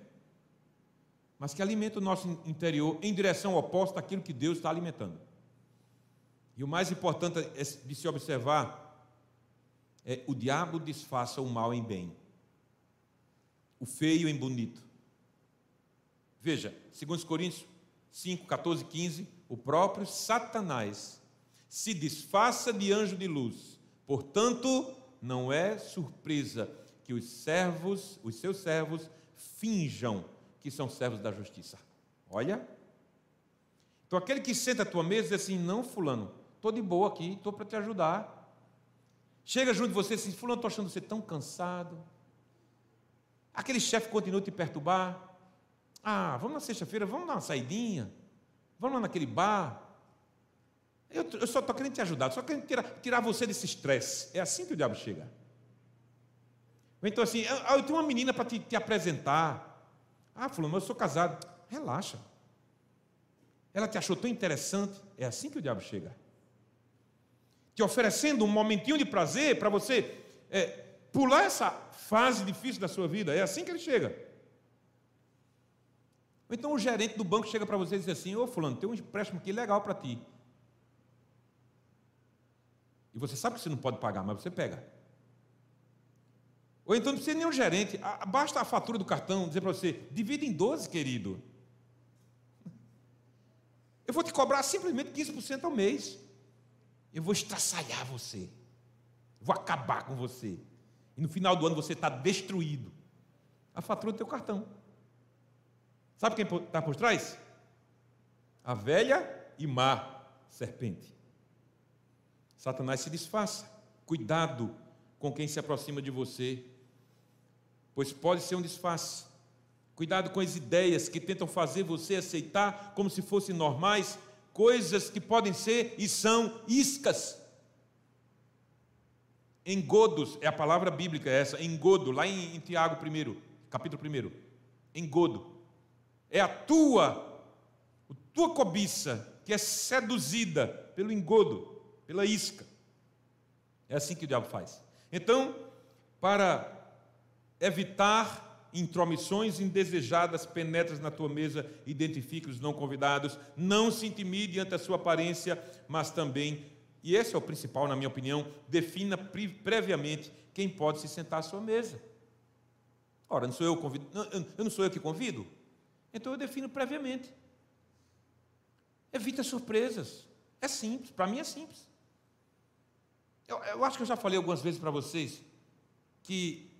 mas que alimenta o nosso interior em direção oposta àquilo que Deus está alimentando. E o mais importante de se observar é o diabo disfarça o mal em bem, o feio em bonito. Veja, 2 Coríntios 5, 14, 15, o próprio Satanás se disfarça de anjo de luz, portanto, não é surpresa que os servos, os seus servos, finjam que são servos da justiça. Olha. Então aquele que senta à tua mesa diz assim: não, fulano, estou de boa aqui, estou para te ajudar. Chega junto de você e diz: fulano, estou achando você tão cansado. Aquele chefe continua te perturbar. Ah, vamos na sexta-feira, vamos dar uma saidinha. Vamos lá naquele bar. Eu, eu só estou querendo te ajudar, só querendo tirar, tirar você desse estresse. É assim que o diabo chega. Então assim, eu, eu tenho uma menina para te, te apresentar. Ah, fulano, eu sou casado. Relaxa. Ela te achou tão interessante. É assim que o diabo chega. Te oferecendo um momentinho de prazer para você é, pular essa fase difícil da sua vida. É assim que ele chega. Então o gerente do banco chega para você e diz assim: Ô fulano, tem um empréstimo aqui legal para ti. E você sabe que você não pode pagar, mas você pega. Ou então não precisa um gerente, basta a fatura do cartão dizer para você: divide em 12, querido. Eu vou te cobrar simplesmente 15% ao mês. Eu vou estraçalhar você. Vou acabar com você. E no final do ano você está destruído. A fatura do teu cartão. Sabe quem está por trás? A velha e má serpente. Satanás se disfarça. Cuidado com quem se aproxima de você, pois pode ser um disfarce. Cuidado com as ideias que tentam fazer você aceitar como se fossem normais coisas que podem ser e são iscas. Engodos é a palavra bíblica essa, engodo, lá em, em Tiago 1, capítulo 1. Engodo. É a tua, a tua cobiça que é seduzida pelo engodo, pela isca. É assim que o diabo faz. Então, para evitar intromissões indesejadas penetras na tua mesa, identifique os não convidados, não se intimide ante a sua aparência, mas também, e esse é o principal na minha opinião, defina previamente quem pode se sentar à sua mesa. Ora, não sou eu convido, não, eu não sou eu que convido? Então eu defino previamente. Evita surpresas. É simples, para mim é simples. Eu, eu acho que eu já falei algumas vezes para vocês que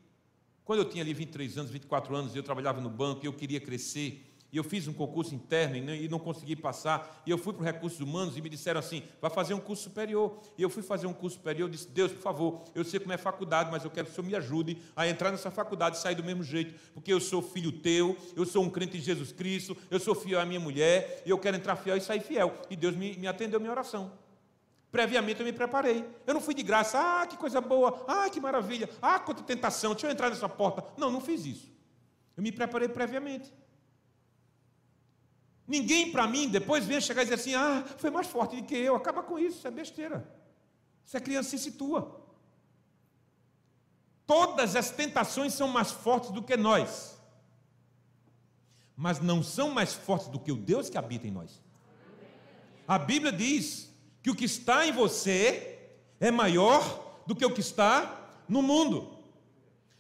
quando eu tinha ali 23 anos, 24 anos, eu trabalhava no banco e eu queria crescer, e eu fiz um concurso interno e não consegui passar, e eu fui para os recursos humanos e me disseram assim: vai fazer um curso superior. E eu fui fazer um curso superior, eu disse: Deus, por favor, eu sei como é faculdade, mas eu quero que o Senhor me ajude a entrar nessa faculdade e sair do mesmo jeito, porque eu sou filho teu, eu sou um crente em Jesus Cristo, eu sou fiel à minha mulher, e eu quero entrar fiel e sair fiel. E Deus me, me atendeu minha oração. Previamente eu me preparei. Eu não fui de graça, ah, que coisa boa, ah, que maravilha, ah, quanta tentação, deixa eu entrar nessa porta. Não, não fiz isso. Eu me preparei previamente. Ninguém para mim depois vem chegar e dizer assim: ah, foi mais forte do que eu. Acaba com isso, isso é besteira. Isso é criança se situa. Todas as tentações são mais fortes do que nós, mas não são mais fortes do que o Deus que habita em nós. A Bíblia diz que o que está em você é maior do que o que está no mundo.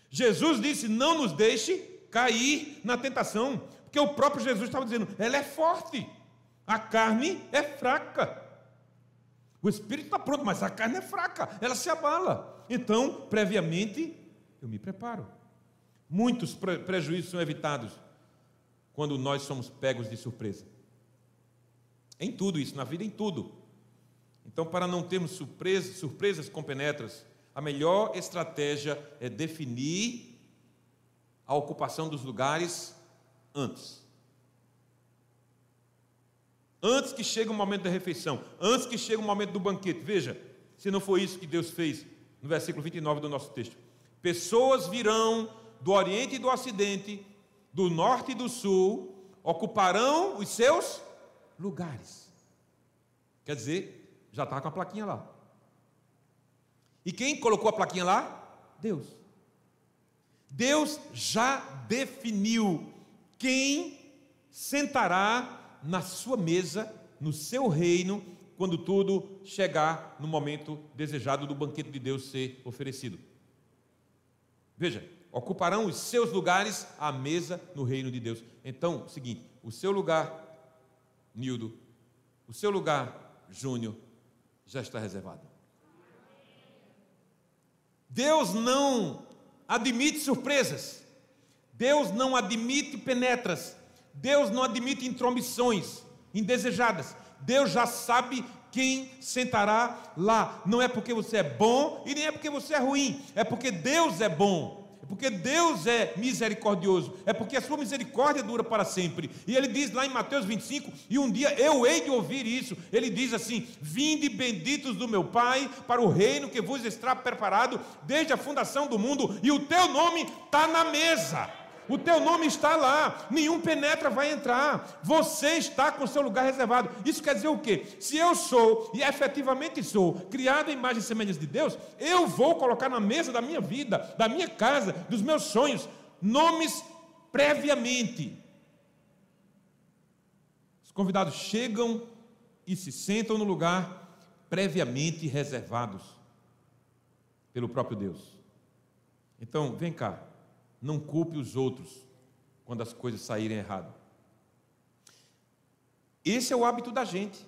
Jesus disse: Não nos deixe cair na tentação, porque o próprio Jesus estava dizendo: ela é forte, a carne é fraca. O espírito está pronto, mas a carne é fraca, ela se abala. Então, previamente, eu me preparo. Muitos pre prejuízos são evitados quando nós somos pegos de surpresa. Em tudo isso, na vida, em tudo. Então, para não termos surpresas, surpresas compenetras, a melhor estratégia é definir a ocupação dos lugares antes. Antes que chegue o momento da refeição, antes que chegue o momento do banquete. Veja, se não foi isso que Deus fez no versículo 29 do nosso texto. Pessoas virão do Oriente e do Ocidente, do Norte e do Sul, ocuparão os seus lugares. Quer dizer, já estava com a plaquinha lá. E quem colocou a plaquinha lá? Deus. Deus já definiu quem sentará na sua mesa, no seu reino, quando tudo chegar no momento desejado do banquete de Deus ser oferecido. Veja, ocuparão os seus lugares à mesa no reino de Deus. Então, seguinte, o seu lugar, Nildo, o seu lugar, Júnior, já está reservado. Deus não admite surpresas. Deus não admite penetras. Deus não admite intromissões indesejadas. Deus já sabe quem sentará lá. Não é porque você é bom e nem é porque você é ruim. É porque Deus é bom. É porque Deus é misericordioso, é porque a sua misericórdia dura para sempre. E ele diz lá em Mateus 25, e um dia eu hei de ouvir isso. Ele diz assim: Vinde benditos do meu Pai para o reino que vos está preparado desde a fundação do mundo, e o teu nome está na mesa. O teu nome está lá, nenhum penetra vai entrar. Você está com seu lugar reservado. Isso quer dizer o quê? Se eu sou, e efetivamente sou, criado em imagem e semelhança de Deus, eu vou colocar na mesa da minha vida, da minha casa, dos meus sonhos, nomes previamente. Os convidados chegam e se sentam no lugar previamente reservados pelo próprio Deus. Então, vem cá. Não culpe os outros quando as coisas saírem errado. Esse é o hábito da gente.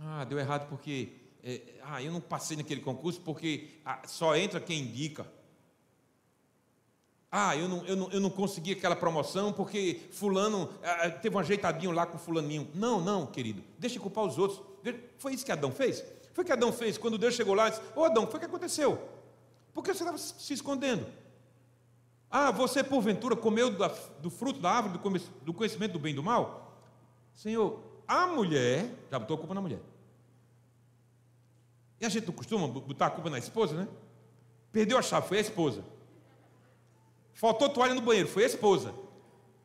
Ah, deu errado porque. É, ah, eu não passei naquele concurso porque ah, só entra quem indica. Ah, eu não, eu, não, eu não consegui aquela promoção porque fulano ah, teve um ajeitadinho lá com fulaninho. Não, não, querido. Deixa de culpar os outros. Foi isso que Adão fez? Foi o que Adão fez quando Deus chegou lá e disse, ô Adão, foi o que aconteceu? Por que você estava se escondendo? Ah, você porventura comeu do fruto da árvore do conhecimento do bem e do mal? Senhor, a mulher, já botou a culpa na mulher. E a gente não costuma botar a culpa na esposa, né? Perdeu a chave, foi a esposa. Faltou toalha no banheiro, foi a esposa.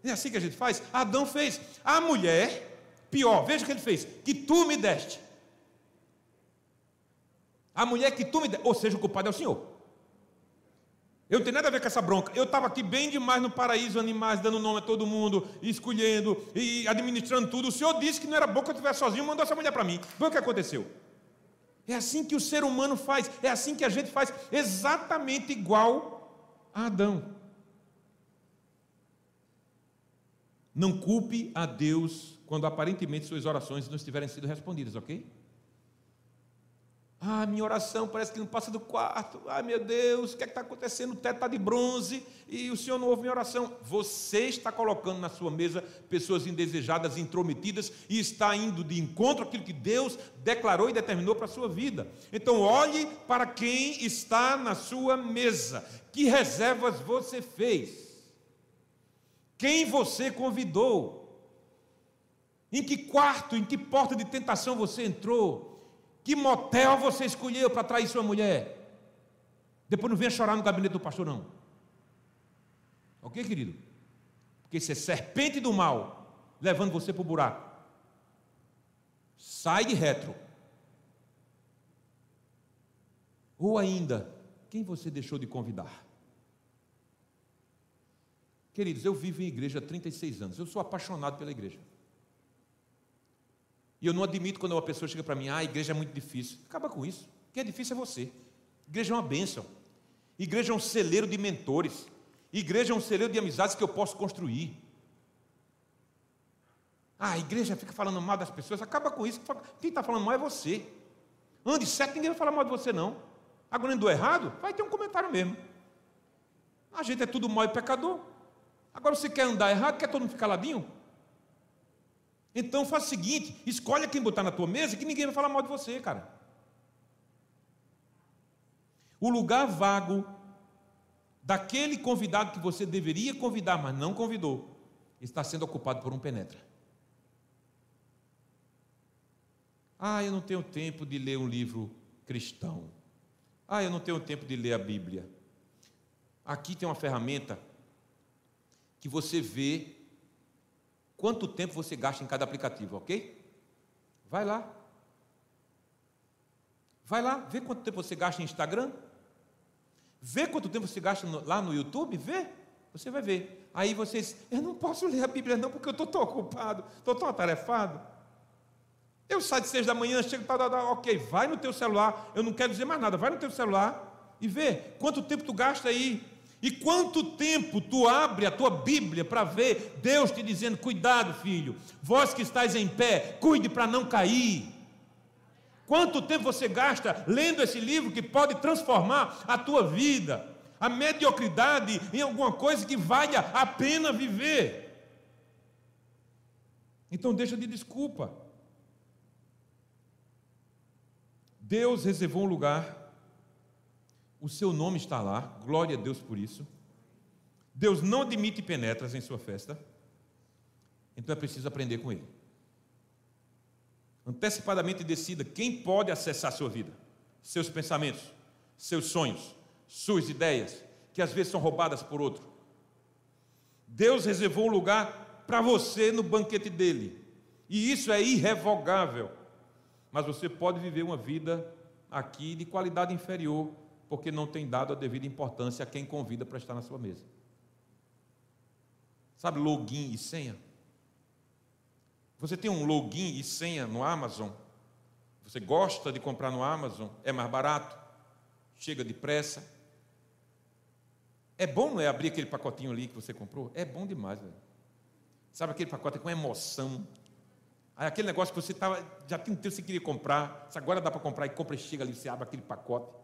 É assim que a gente faz? Adão fez. A mulher, pior, veja o que ele fez: que tu me deste. A mulher que tu me deste, ou seja, o culpado é o Senhor. Eu não tenho nada a ver com essa bronca. Eu estava aqui bem demais no paraíso, animais, dando nome a todo mundo, escolhendo e administrando tudo. O Senhor disse que não era bom que eu estivesse sozinho, mandou essa mulher para mim. Foi o que aconteceu. É assim que o ser humano faz, é assim que a gente faz, exatamente igual a Adão. Não culpe a Deus quando aparentemente suas orações não estiverem sendo respondidas, ok? Ah, minha oração parece que não passa do quarto. Ah, meu Deus, o que é está acontecendo? O teto está de bronze e o Senhor não ouve minha oração. Você está colocando na sua mesa pessoas indesejadas, intrometidas e está indo de encontro àquilo que Deus declarou e determinou para a sua vida. Então, olhe para quem está na sua mesa. Que reservas você fez? Quem você convidou? Em que quarto, em que porta de tentação você entrou? Que motel você escolheu para trair sua mulher? Depois não venha chorar no gabinete do pastor, não. Ok, querido? Porque isso é serpente do mal, levando você para o buraco. Sai de retro. Ou ainda, quem você deixou de convidar? Queridos, eu vivo em igreja há 36 anos. Eu sou apaixonado pela igreja. E eu não admito quando uma pessoa chega para mim, ah, a igreja é muito difícil. Acaba com isso. Quem é difícil é você. Igreja é uma bênção. Igreja é um celeiro de mentores. Igreja é um celeiro de amizades que eu posso construir. Ah, a igreja fica falando mal das pessoas. Acaba com isso. Quem está falando mal é você. Ande certo, ninguém vai falar mal de você, não. Agora andou errado, vai ter um comentário mesmo. A gente é tudo mal e pecador. Agora você quer andar errado, quer todo mundo ficar ladinho? Então faz o seguinte: escolhe quem botar na tua mesa que ninguém vai falar mal de você, cara. O lugar vago daquele convidado que você deveria convidar, mas não convidou, está sendo ocupado por um penetra. Ah, eu não tenho tempo de ler um livro cristão. Ah, eu não tenho tempo de ler a Bíblia. Aqui tem uma ferramenta que você vê quanto tempo você gasta em cada aplicativo, ok? Vai lá. Vai lá, vê quanto tempo você gasta em Instagram. Vê quanto tempo você gasta no, lá no YouTube, vê. Você vai ver. Aí vocês, eu não posso ler a Bíblia não, porque eu estou tão ocupado, estou tão atarefado. Eu saio de seis da manhã, chego, tá, tá, ok, vai no teu celular, eu não quero dizer mais nada, vai no teu celular e vê quanto tempo tu gasta aí e quanto tempo tu abre a tua Bíblia para ver Deus te dizendo: cuidado, filho, vós que estáis em pé, cuide para não cair. Quanto tempo você gasta lendo esse livro que pode transformar a tua vida, a mediocridade em alguma coisa que valha a pena viver? Então deixa de desculpa. Deus reservou um lugar o seu nome está lá, glória a Deus por isso. Deus não admite penetras em sua festa, então é preciso aprender com ele. Antecipadamente decida quem pode acessar a sua vida, seus pensamentos, seus sonhos, suas ideias, que às vezes são roubadas por outro. Deus reservou um lugar para você no banquete dele, e isso é irrevogável. Mas você pode viver uma vida aqui de qualidade inferior, porque não tem dado a devida importância a quem convida para estar na sua mesa. Sabe login e senha? Você tem um login e senha no Amazon? Você gosta de comprar no Amazon? É mais barato? Chega depressa? É bom, não é? Abrir aquele pacotinho ali que você comprou? É bom demais, velho. Sabe aquele pacote com emoção? Aí aquele negócio que você tava, já tem um tempo que você queria comprar, agora dá para comprar e compra e chega ali, você abre aquele pacote.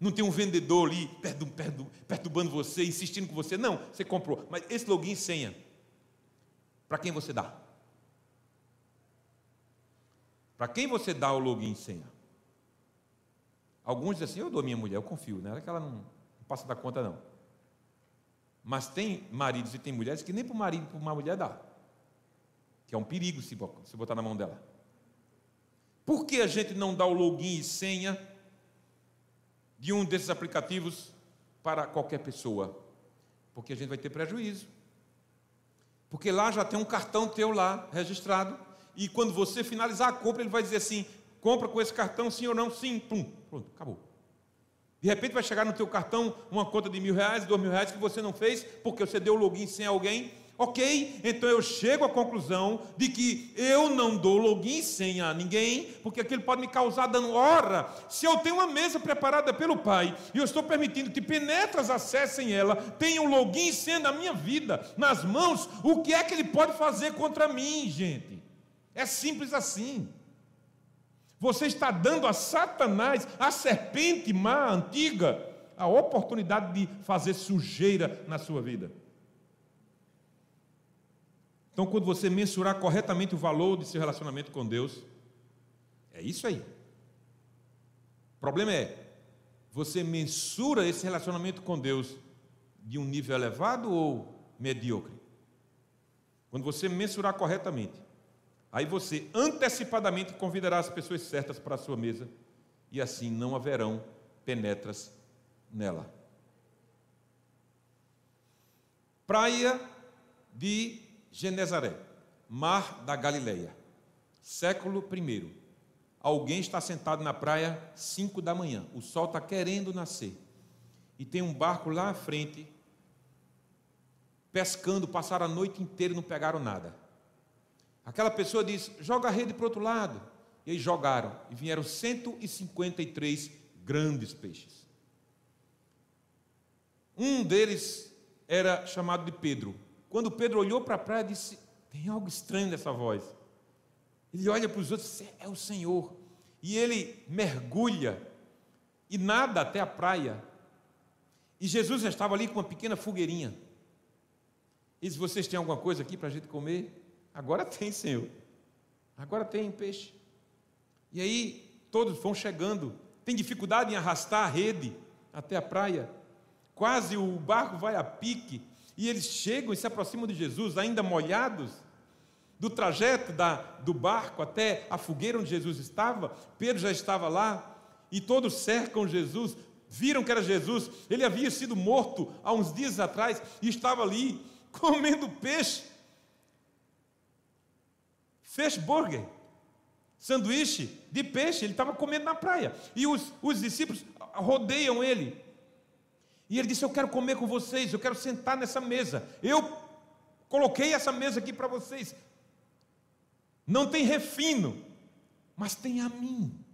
Não tem um vendedor ali perturbando você, insistindo com você. Não, você comprou. Mas esse login e senha, para quem você dá? Para quem você dá o login e senha? Alguns dizem assim, eu dou a minha mulher, eu confio nela, que ela não, não passa da conta não. Mas tem maridos e tem mulheres que nem para o marido para uma mulher dá que é um perigo se botar na mão dela. Por que a gente não dá o login e senha de um desses aplicativos para qualquer pessoa? Porque a gente vai ter prejuízo. Porque lá já tem um cartão teu lá registrado e quando você finalizar a compra, ele vai dizer assim: compra com esse cartão, sim ou não? Sim, pum, pronto, acabou. De repente vai chegar no teu cartão uma conta de mil reais, dois mil reais que você não fez, porque você deu login sem alguém Ok, então eu chego à conclusão de que eu não dou login senha a ninguém, porque aquilo pode me causar dano. Ora, se eu tenho uma mesa preparada pelo Pai e eu estou permitindo que penetras acessem ela, tenham login senha na minha vida, nas mãos, o que é que ele pode fazer contra mim, gente? É simples assim. Você está dando a Satanás, a serpente má antiga, a oportunidade de fazer sujeira na sua vida. Então, quando você mensurar corretamente o valor de seu relacionamento com Deus, é isso aí. O problema é, você mensura esse relacionamento com Deus de um nível elevado ou medíocre? Quando você mensurar corretamente, aí você antecipadamente convidará as pessoas certas para a sua mesa e assim não haverão penetras nela. Praia de Genezaré, mar da Galileia, século I. Alguém está sentado na praia, cinco da manhã, o sol está querendo nascer, e tem um barco lá à frente, pescando, passaram a noite inteira e não pegaram nada. Aquela pessoa diz: joga a rede para o outro lado. E eles jogaram, e vieram 153 grandes peixes. Um deles era chamado de Pedro, quando Pedro olhou para a praia, disse: Tem algo estranho nessa voz. Ele olha para os outros e diz: É o Senhor. E ele mergulha e nada até a praia. E Jesus já estava ali com uma pequena fogueirinha. E disse: Vocês têm alguma coisa aqui para a gente comer? Agora tem, Senhor. Agora tem peixe. E aí todos vão chegando. Tem dificuldade em arrastar a rede até a praia. Quase o barco vai a pique. E eles chegam e se aproximam de Jesus, ainda molhados, do trajeto da, do barco até a fogueira onde Jesus estava. Pedro já estava lá, e todos cercam Jesus, viram que era Jesus. Ele havia sido morto há uns dias atrás e estava ali comendo peixe. Fish burger, sanduíche de peixe, ele estava comendo na praia. E os, os discípulos rodeiam ele. E ele disse: Eu quero comer com vocês, eu quero sentar nessa mesa. Eu coloquei essa mesa aqui para vocês. Não tem refino, mas tem a mim.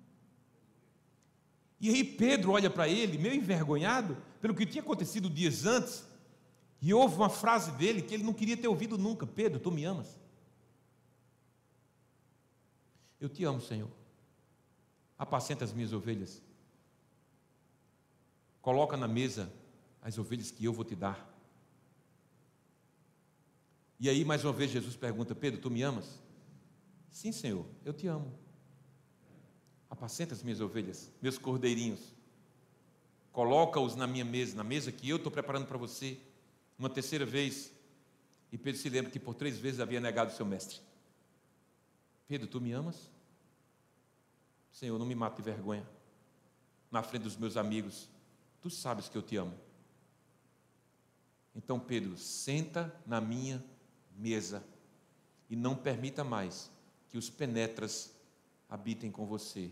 E aí Pedro olha para ele, meio envergonhado, pelo que tinha acontecido dias antes, e ouve uma frase dele que ele não queria ter ouvido nunca: Pedro, tu me amas? Eu te amo, Senhor. Apacenta as minhas ovelhas. Coloca na mesa as ovelhas que eu vou te dar. E aí, mais uma vez, Jesus pergunta: Pedro, tu me amas? Sim, Senhor, eu te amo. Apacenta as minhas ovelhas, meus cordeirinhos. Coloca-os na minha mesa, na mesa que eu estou preparando para você. Uma terceira vez, e Pedro se lembra que por três vezes havia negado o seu mestre. Pedro, tu me amas? Senhor, não me mate de vergonha na frente dos meus amigos. Tu sabes que eu te amo. Então, Pedro, senta na minha mesa e não permita mais que os penetras habitem com você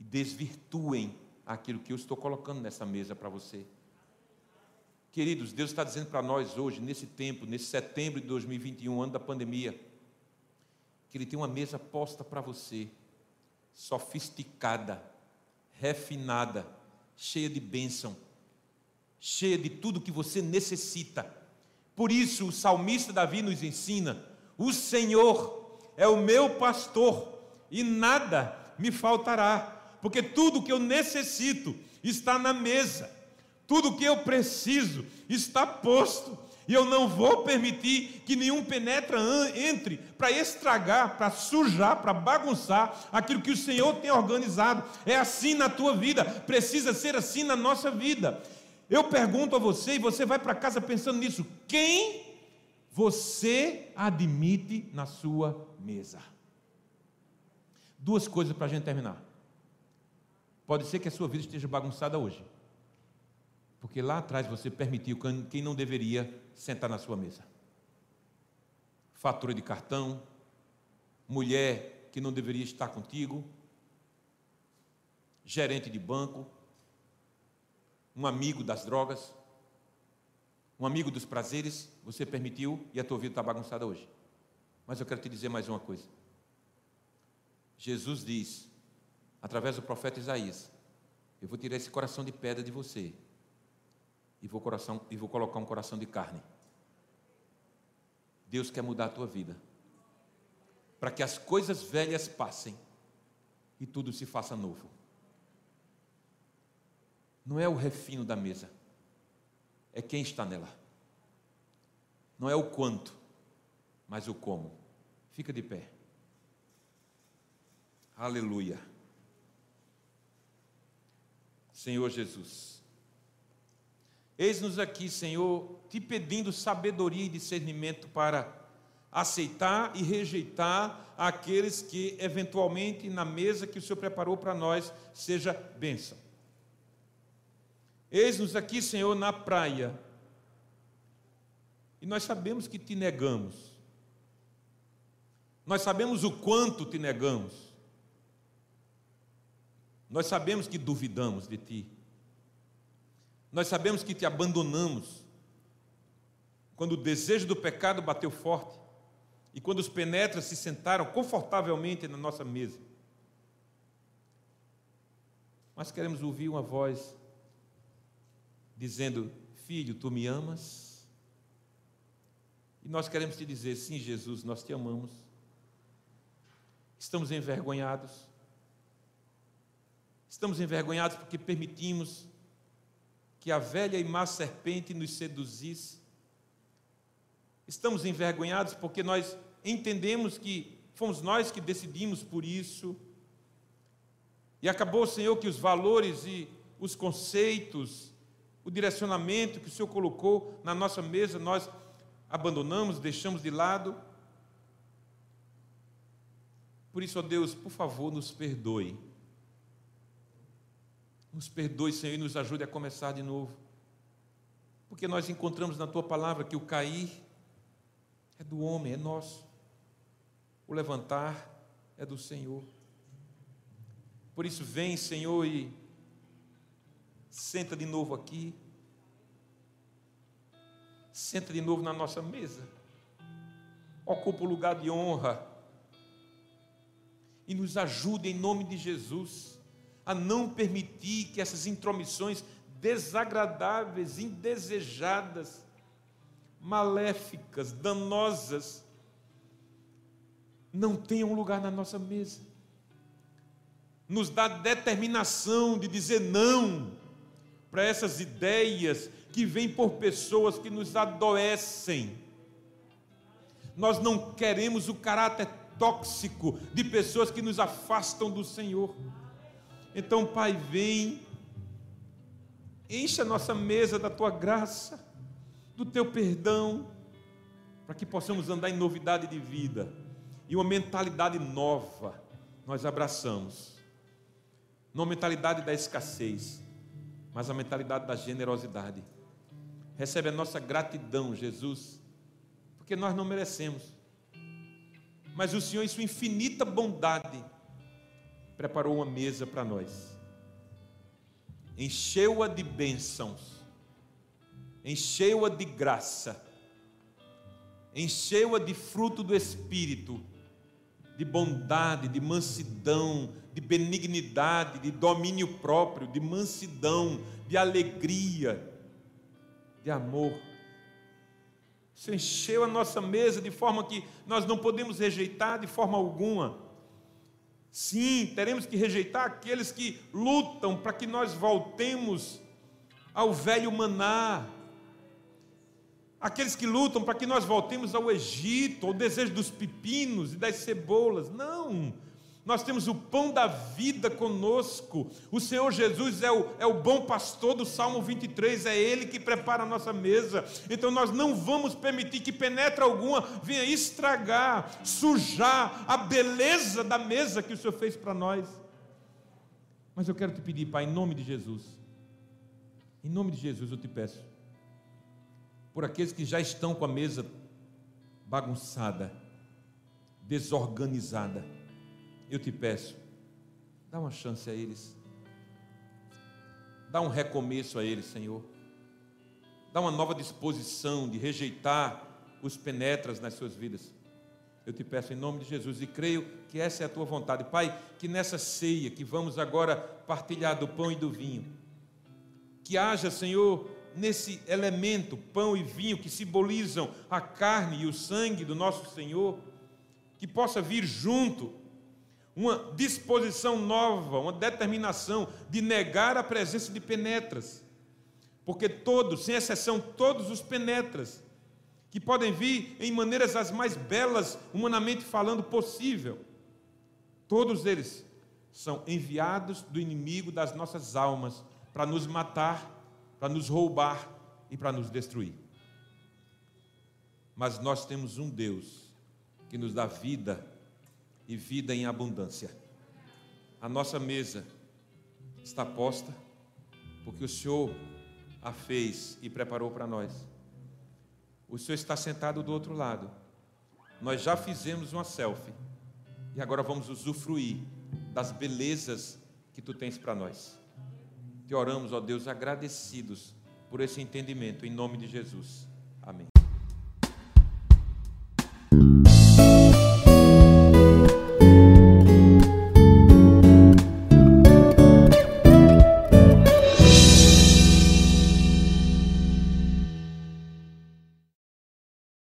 e desvirtuem aquilo que eu estou colocando nessa mesa para você. Queridos, Deus está dizendo para nós hoje, nesse tempo, nesse setembro de 2021, ano da pandemia, que Ele tem uma mesa posta para você, sofisticada, refinada, cheia de bênção, cheia de tudo que você necessita. Por isso, o salmista Davi nos ensina: o Senhor é o meu pastor e nada me faltará, porque tudo que eu necessito está na mesa, tudo que eu preciso está posto e eu não vou permitir que nenhum penetra entre para estragar, para sujar, para bagunçar aquilo que o Senhor tem organizado. É assim na tua vida, precisa ser assim na nossa vida. Eu pergunto a você, e você vai para casa pensando nisso: quem você admite na sua mesa? Duas coisas para a gente terminar. Pode ser que a sua vida esteja bagunçada hoje. Porque lá atrás você permitiu quem não deveria sentar na sua mesa. Fatura de cartão, mulher que não deveria estar contigo, gerente de banco, um amigo das drogas, um amigo dos prazeres, você permitiu e a tua vida está bagunçada hoje. Mas eu quero te dizer mais uma coisa. Jesus diz, através do profeta Isaías, eu vou tirar esse coração de pedra de você e vou, coração, e vou colocar um coração de carne. Deus quer mudar a tua vida. Para que as coisas velhas passem e tudo se faça novo. Não é o refino da mesa, é quem está nela. Não é o quanto, mas o como. Fica de pé. Aleluia. Senhor Jesus. Eis-nos aqui, Senhor, te pedindo sabedoria e discernimento para aceitar e rejeitar aqueles que eventualmente na mesa que o Senhor preparou para nós seja bênção. Eis-nos aqui, Senhor, na praia. E nós sabemos que te negamos. Nós sabemos o quanto te negamos. Nós sabemos que duvidamos de ti. Nós sabemos que te abandonamos quando o desejo do pecado bateu forte e quando os penetras se sentaram confortavelmente na nossa mesa. Mas queremos ouvir uma voz dizendo: Filho, tu me amas? E nós queremos te dizer: Sim, Jesus, nós te amamos. Estamos envergonhados. Estamos envergonhados porque permitimos que a velha e má serpente nos seduzisse. Estamos envergonhados porque nós entendemos que fomos nós que decidimos por isso. E acabou, Senhor, que os valores e os conceitos, o direcionamento que o Senhor colocou na nossa mesa, nós abandonamos, deixamos de lado. Por isso, ó Deus, por favor, nos perdoe nos perdoe, Senhor, e nos ajude a começar de novo. Porque nós encontramos na tua palavra que o cair é do homem, é nosso. O levantar é do Senhor. Por isso, vem, Senhor, e senta de novo aqui. Senta de novo na nossa mesa. Ocupa o lugar de honra. E nos ajude em nome de Jesus a não permitir que essas intromissões desagradáveis, indesejadas, maléficas, danosas, não tenham lugar na nossa mesa. Nos dá determinação de dizer não para essas ideias que vêm por pessoas que nos adoecem. Nós não queremos o caráter tóxico de pessoas que nos afastam do Senhor. Então, Pai, vem, encha a nossa mesa da tua graça, do teu perdão, para que possamos andar em novidade de vida e uma mentalidade nova nós abraçamos. Não mentalidade da escassez, mas a mentalidade da generosidade. Recebe a nossa gratidão, Jesus, porque nós não merecemos. Mas o Senhor, em Sua infinita bondade, preparou uma mesa para nós, encheu-a de bênçãos, encheu-a de graça, encheu-a de fruto do Espírito de bondade, de mansidão, de benignidade, de domínio próprio, de mansidão, de alegria, de amor. Isso encheu a nossa mesa de forma que nós não podemos rejeitar de forma alguma. Sim, teremos que rejeitar aqueles que lutam para que nós voltemos ao velho maná, aqueles que lutam para que nós voltemos ao Egito, ao desejo dos pepinos e das cebolas. Não. Nós temos o pão da vida conosco. O Senhor Jesus é o, é o bom pastor do Salmo 23, é Ele que prepara a nossa mesa. Então nós não vamos permitir que penetra alguma venha estragar, sujar a beleza da mesa que o Senhor fez para nós. Mas eu quero te pedir, Pai, em nome de Jesus, em nome de Jesus eu te peço, por aqueles que já estão com a mesa bagunçada, desorganizada. Eu te peço, dá uma chance a eles. Dá um recomeço a eles, Senhor. Dá uma nova disposição de rejeitar os penetras nas suas vidas. Eu te peço em nome de Jesus e creio que essa é a tua vontade. Pai, que nessa ceia que vamos agora partilhar do pão e do vinho, que haja, Senhor, nesse elemento, pão e vinho, que simbolizam a carne e o sangue do nosso Senhor, que possa vir junto uma disposição nova, uma determinação de negar a presença de penetras, porque todos, sem exceção, todos os penetras, que podem vir em maneiras as mais belas, humanamente falando, possível, todos eles são enviados do inimigo das nossas almas para nos matar para nos roubar e para nos destruir. Mas nós temos um Deus que nos dá vida e vida em abundância. A nossa mesa está posta porque o Senhor a fez e preparou para nós. O Senhor está sentado do outro lado. Nós já fizemos uma selfie e agora vamos usufruir das belezas que tu tens para nós. Te oramos, ó Deus, agradecidos por esse entendimento, em nome de Jesus. Amém.